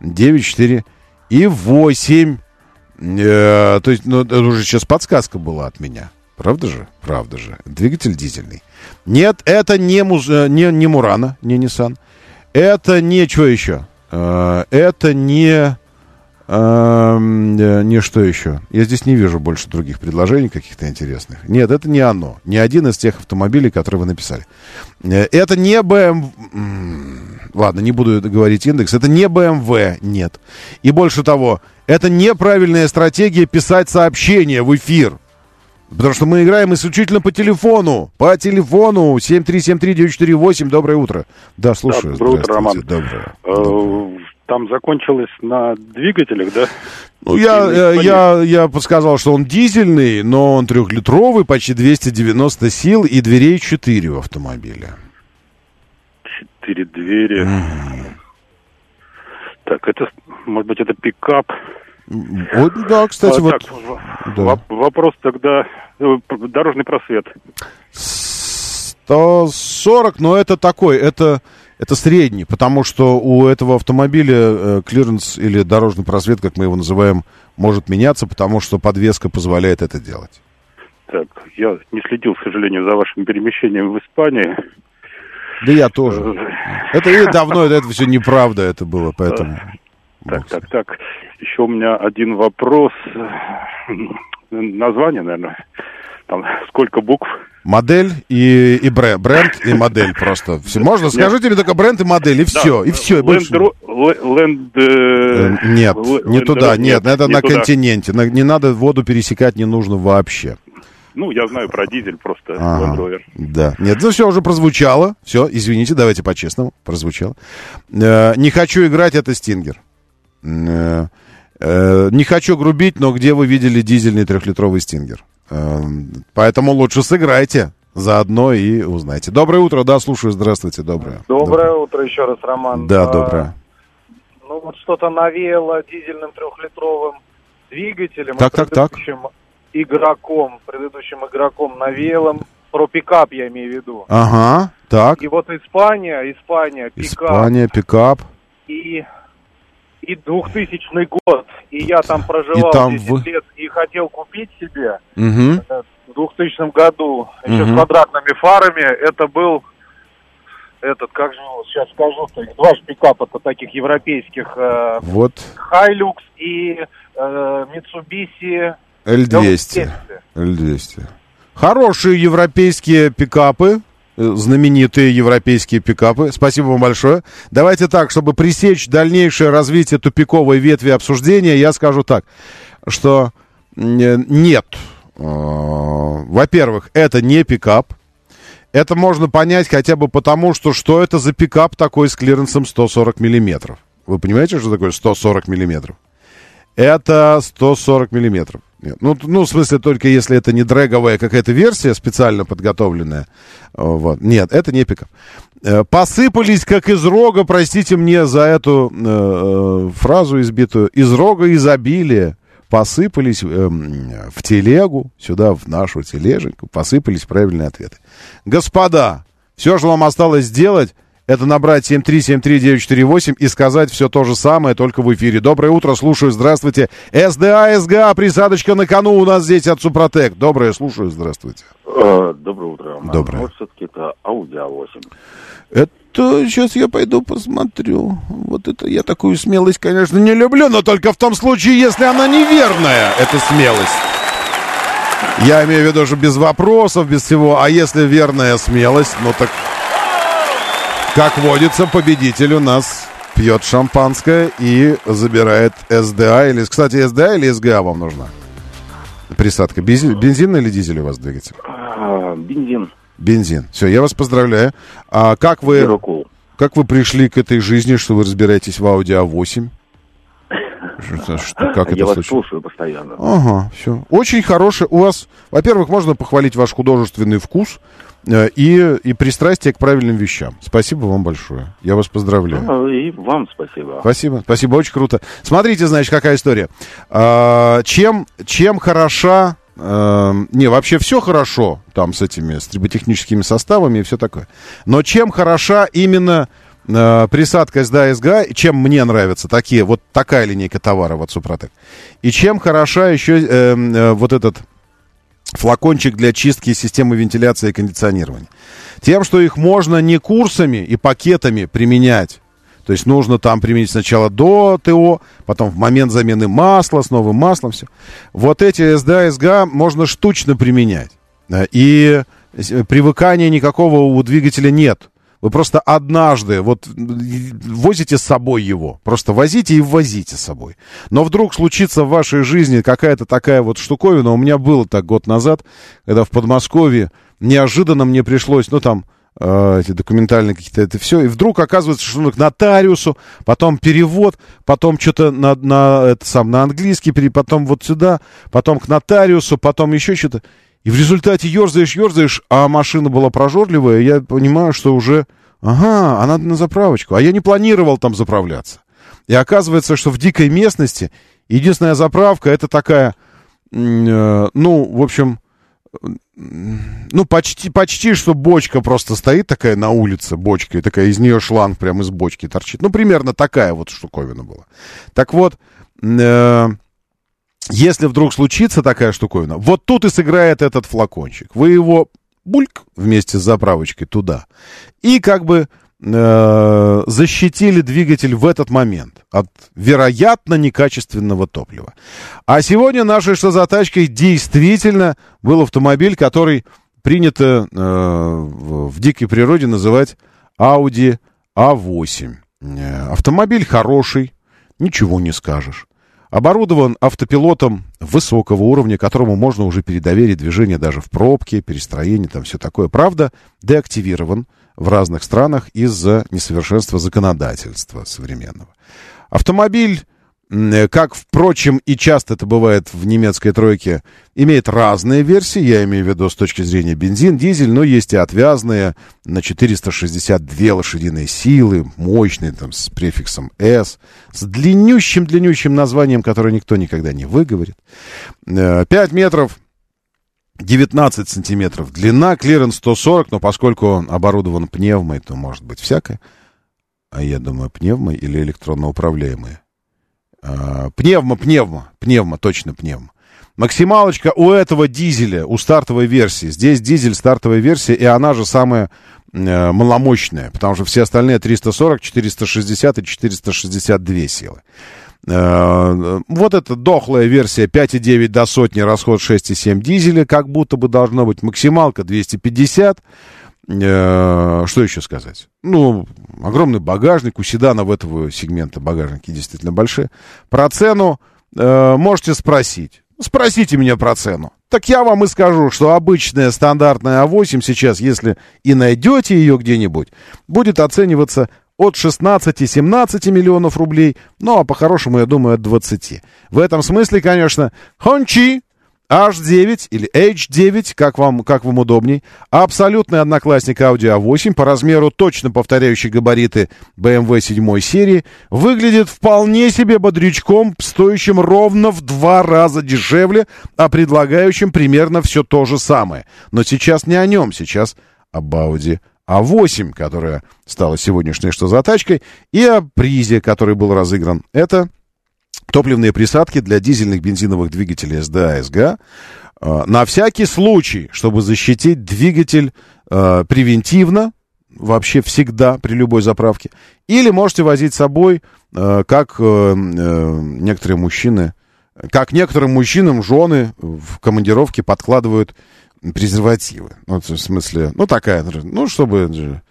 7373-94 и 8. Э, то есть, ну, это уже сейчас подсказка была от меня. Правда же? Правда же. Двигатель дизельный. Нет, это не, муз, э, не, не Мурана, не Nissan. Это не... Что еще? Э, это не... Эм, э, не что еще. Я здесь не вижу больше других предложений каких-то интересных. Нет, это не оно. Не один из тех автомобилей, которые вы написали. Э, это не BMW... Ладно, не буду говорить индекс. Это не BMW, нет. И больше того, это неправильная стратегия писать сообщения в эфир. Потому что мы играем исключительно по телефону. По телефону 7373948. Доброе утро. Да, слушаю. Да, доброе утро, Роман. Доброе. Э, доброе там закончилось на двигателях, да? Ну, я, я, я, я подсказал, что он дизельный, но он трехлитровый, почти 290 сил и дверей 4 в автомобиле. Четыре двери. Mm. Так, это, может быть, это пикап? Вот, да, кстати, а, вот. Так, да. Вопрос тогда, э, дорожный просвет. 140, но это такой, это это средний, потому что у этого автомобиля э, клиренс или дорожный просвет, как мы его называем, может меняться, потому что подвеска позволяет это делать. Так, я не следил, к сожалению, за вашим перемещением в Испании. Да я тоже. Это и давно, это, это все неправда это было, поэтому... Так, так, так. Еще у меня один вопрос. Название, наверное. Там сколько букв Модель и, и бренд, бренд и модель просто. Все, можно? Скажите мне только бренд и модель, и все, и все. Ленд, ленд, э, нет, не туда, нет, это на континенте. Не надо воду пересекать, не нужно вообще. Ну, я знаю про дизель просто, Land Rover. Да. Нет, ну все уже прозвучало. Все, извините, давайте по-честному. Прозвучало. Э, не хочу играть, это Стингер. Э, э, не хочу грубить, но где вы видели дизельный трехлитровый Стингер? Э, поэтому лучше сыграйте заодно и узнайте. Доброе утро, да, слушаю, здравствуйте, доброе. Доброе, доброе. утро еще раз, Роман. Да, а, доброе. Ну, вот что-то навеяло дизельным трехлитровым двигателем. Так, так, так игроком, предыдущим игроком Навелом, про пикап я имею в виду. Ага, так. И вот Испания, Испания, пикап. Испания, пикап. И, и 2000 год. И я там проживал и там 10 в... лет и хотел купить себе угу. в 2000 году еще угу. с квадратными фарами. Это был этот, как же сейчас скажу, два же пикапа-то таких европейских. Э, вот. Хайлюкс и э, Mitsubishi L200. L200. Хорошие европейские пикапы, знаменитые европейские пикапы. Спасибо вам большое. Давайте так, чтобы пресечь дальнейшее развитие тупиковой ветви обсуждения, я скажу так, что э, нет. Э, во-первых, это не пикап. Это можно понять хотя бы потому, что что это за пикап такой с клиренсом 140 миллиметров. Вы понимаете, что такое 140 миллиметров? Это 140 миллиметров. Нет. Ну, ну, в смысле, только если это не дрэговая какая-то версия специально подготовленная. Вот. Нет, это не пикап. Э, посыпались, как из рога, простите мне за эту э, э фразу избитую, из рога изобилия посыпались э, в телегу, сюда, в нашу тележеньку, посыпались правильные ответы. Господа, все, что вам осталось сделать, это набрать 7373948 и сказать все то же самое, только в эфире. Доброе утро, слушаю, здравствуйте. СДА, СГА, присадочка на кону у нас здесь от Супротек. Доброе, слушаю, здравствуйте. Э, доброе утро. Доброе. Вот все-таки это Audi A8. Это сейчас я пойду посмотрю. Вот это я такую смелость, конечно, не люблю, но только в том случае, если она неверная, эта смелость. Я имею в виду, что без вопросов, без всего. А если верная смелость, ну так как водится, победитель у нас пьет шампанское и забирает СДА. Или, кстати, СДА или СГА вам нужна? Присадка. Бензин, бензин или дизель у вас двигатель? А, бензин. Бензин. Все, я вас поздравляю. А как вы, как вы пришли к этой жизни, что вы разбираетесь в Audi A8? Что, что, как я это вас случилось? слушаю постоянно. Ага, все. Очень хороший. У вас, во-первых, можно похвалить ваш художественный вкус. Э, и, и пристрастие к правильным вещам. Спасибо вам большое. Я вас поздравляю. Ну, и вам спасибо. Спасибо, спасибо, очень круто. Смотрите, значит, какая история. А, чем, чем хороша... А, не, вообще все хорошо там с этими стриботехническими составами и все такое. Но чем хороша именно э, присадка SDA SGA, чем мне нравятся такие, вот такая линейка товаров от Супротек. И чем хороша еще э, э, вот этот флакончик для чистки системы вентиляции и кондиционирования. Тем, что их можно не курсами и пакетами применять. То есть нужно там применить сначала до ТО, потом в момент замены масла, с новым маслом, все. Вот эти СДА, СГА можно штучно применять. И привыкания никакого у двигателя нет. Вы просто однажды вот возите с собой его. Просто возите и ввозите с собой. Но вдруг случится в вашей жизни какая-то такая вот штуковина. У меня было так год назад, когда в Подмосковье неожиданно мне пришлось, ну там, э, эти документальные какие-то, это все. И вдруг оказывается, что ну, к нотариусу, потом перевод, потом что-то на, на, это сам, на английский, потом вот сюда, потом к нотариусу, потом еще что-то. И в результате ерзаешь, ерзаешь, а машина была прожорливая, я понимаю, что уже, ага, а надо на заправочку. А я не планировал там заправляться. И оказывается, что в дикой местности единственная заправка это такая, э, ну, в общем, ну, почти, почти что бочка просто стоит такая на улице, бочка, и такая из нее шланг прямо из бочки торчит. Ну, примерно такая вот штуковина была. Так вот, э, если вдруг случится такая штуковина, вот тут и сыграет этот флакончик. Вы его бульк вместе с заправочкой туда. И как бы э, защитили двигатель в этот момент от вероятно некачественного топлива. А сегодня нашей что за тачкой действительно был автомобиль, который принято э, в, в дикой природе называть Audi A8. Э, автомобиль хороший, ничего не скажешь. Оборудован автопилотом высокого уровня, которому можно уже передоверить движение даже в пробке, перестроение, там все такое. Правда, деактивирован в разных странах из-за несовершенства законодательства современного. Автомобиль как, впрочем, и часто это бывает в немецкой тройке, имеет разные версии, я имею в виду с точки зрения бензин, дизель, но есть и отвязные на 462 лошадиные силы, мощные, там, с префиксом S, с длиннющим-длиннющим названием, которое никто никогда не выговорит. 5 э, метров 19 сантиметров длина, клиренс 140, но поскольку он оборудован пневмой, то может быть всякое. А я думаю, пневмой или электронно управляемые. Пневма, пневма, пневма, точно пневма. Максималочка у этого дизеля, у стартовой версии. Здесь дизель стартовая версия, и она же самая э, маломощная, потому что все остальные 340, 460 и 462 силы. Э, вот эта дохлая версия 5,9 до сотни, расход 6,7 дизеля, как будто бы должно быть максималка 250. Э, что еще сказать? Ну, огромный багажник. У седанов этого сегмента багажники действительно большие. Про цену э, можете спросить. Спросите меня про цену. Так я вам и скажу, что обычная стандартная А8 сейчас, если и найдете ее где-нибудь, будет оцениваться от 16-17 миллионов рублей, ну а по-хорошему, я думаю, от 20. В этом смысле, конечно, Хончи H9 или H9, как вам, как вам удобней. Абсолютный одноклассник Audi A8, по размеру точно повторяющий габариты BMW 7 серии, выглядит вполне себе бодрячком, стоящим ровно в два раза дешевле, а предлагающим примерно все то же самое. Но сейчас не о нем, сейчас об Audi A8, которая стала сегодняшней что за тачкой, и о призе, который был разыгран. Это топливные присадки для дизельных бензиновых двигателей СДА СГА э, на всякий случай, чтобы защитить двигатель э, превентивно, вообще всегда при любой заправке. Или можете возить с собой, как э, э, некоторые мужчины, как некоторым мужчинам жены в командировке подкладывают презервативы. Ну, в смысле, ну такая, ну чтобы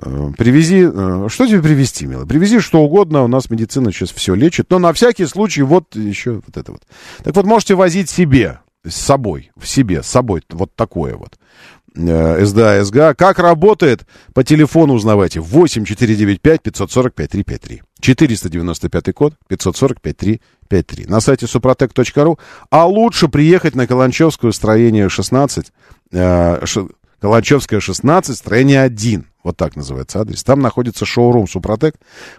привези, э, что тебе привезти, милый? Привези что угодно, у нас медицина сейчас все лечит, но на всякий случай вот еще вот это вот. Так вот, можете возить себе, с собой, в себе, с собой, вот такое вот. Э, СДА, СГА. Как работает? По телефону узнавайте. 8 495 545 353. 495 код 545 353. На сайте супротек.ру. А лучше приехать на Каланчевскую строение 16. Каланчевская 16, строение 1. Вот так называется адрес. Там находится шоурум Супротек.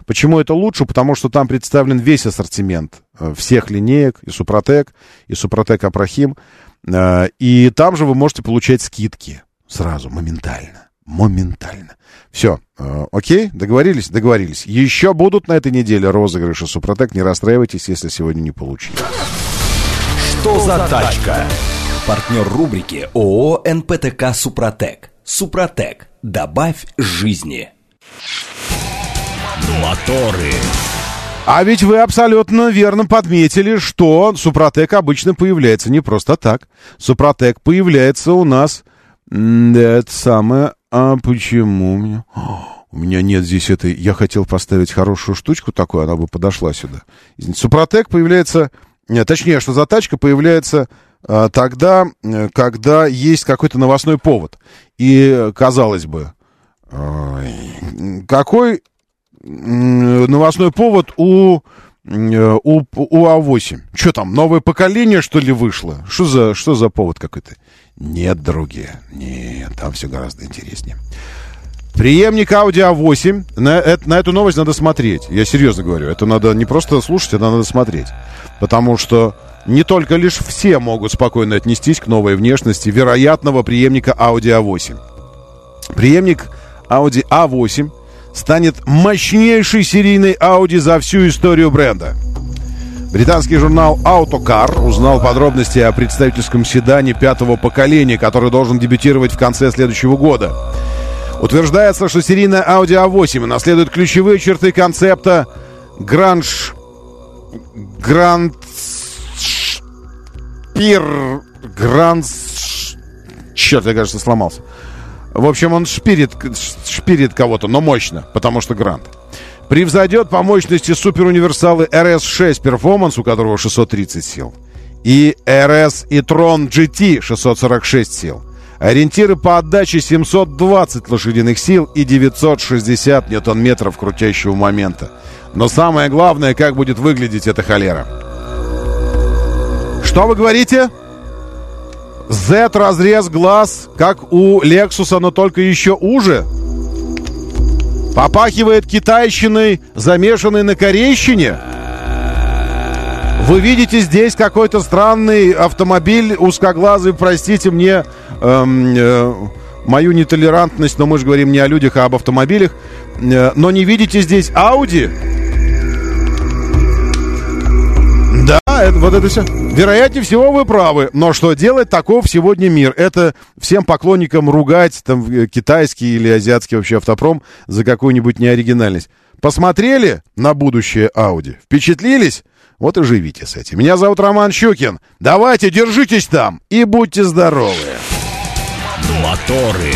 Почему это лучше? Потому что там представлен весь ассортимент э, всех линеек, и Супротек, и Супротек Апрахим. Э, и там же вы можете получать скидки сразу, моментально. Моментально. Все, э, окей, договорились? Договорились. Еще будут на этой неделе розыгрыши Супротек. Не расстраивайтесь, если сегодня не получилось. Что за тачка? Партнер рубрики ООО «НПТК Супротек». Супротек. Добавь жизни. Моторы. А ведь вы абсолютно верно подметили, что Супротек обычно появляется не просто так. Супротек появляется у нас... Это самое... А почему у меня... У меня нет здесь этой... Я хотел поставить хорошую штучку такую, она бы подошла сюда. Супротек появляется... Нет, точнее, что за тачка появляется тогда, э, когда есть какой-то новостной повод. И, казалось бы, какой новостной повод у, э, у, у А8? Что там, новое поколение, что ли, вышло? Что за, что за повод какой-то? Нет, другие. Нет, там все гораздо интереснее. Преемник Audi A8. На, это, на эту новость надо смотреть. Я серьезно говорю. Это надо не просто слушать, это надо смотреть. Потому что не только лишь все могут спокойно отнестись к новой внешности вероятного преемника Audi A8. Преемник Audi A8 станет мощнейшей серийной Audi за всю историю бренда. Британский журнал Autocar узнал подробности о представительском седане пятого поколения, который должен дебютировать в конце следующего года. Утверждается, что серийная Audi A8 наследует ключевые черты концепта Гранж... Гранд... Пир... Гранд... Черт, я, кажется, сломался. В общем, он шпирит, шпирит кого-то, но мощно, потому что грант. Превзойдет по мощности суперуниверсалы RS6 Performance, у которого 630 сил, и RS и Tron GT 646 сил. Ориентиры по отдаче 720 лошадиных сил и 960 ньютон-метров крутящего момента. Но самое главное, как будет выглядеть эта холера. Что вы говорите? Z-разрез глаз, как у Lexus, но только еще уже. Попахивает китайщиной, замешанной на корейщине. Вы видите здесь какой-то странный автомобиль узкоглазый, простите мне эм, э, мою нетолерантность, но мы же говорим не о людях, а об автомобилях. Э, но не видите здесь Audi? Да, это, вот это все. Вероятнее всего, вы правы. Но что делать, таков сегодня мир. Это всем поклонникам ругать там э, китайский или азиатский вообще автопром за какую-нибудь неоригинальность. Посмотрели на будущее Audi? Впечатлились? Вот и живите с этим. Меня зовут Роман Щукин. Давайте, держитесь там и будьте здоровы. Моторы.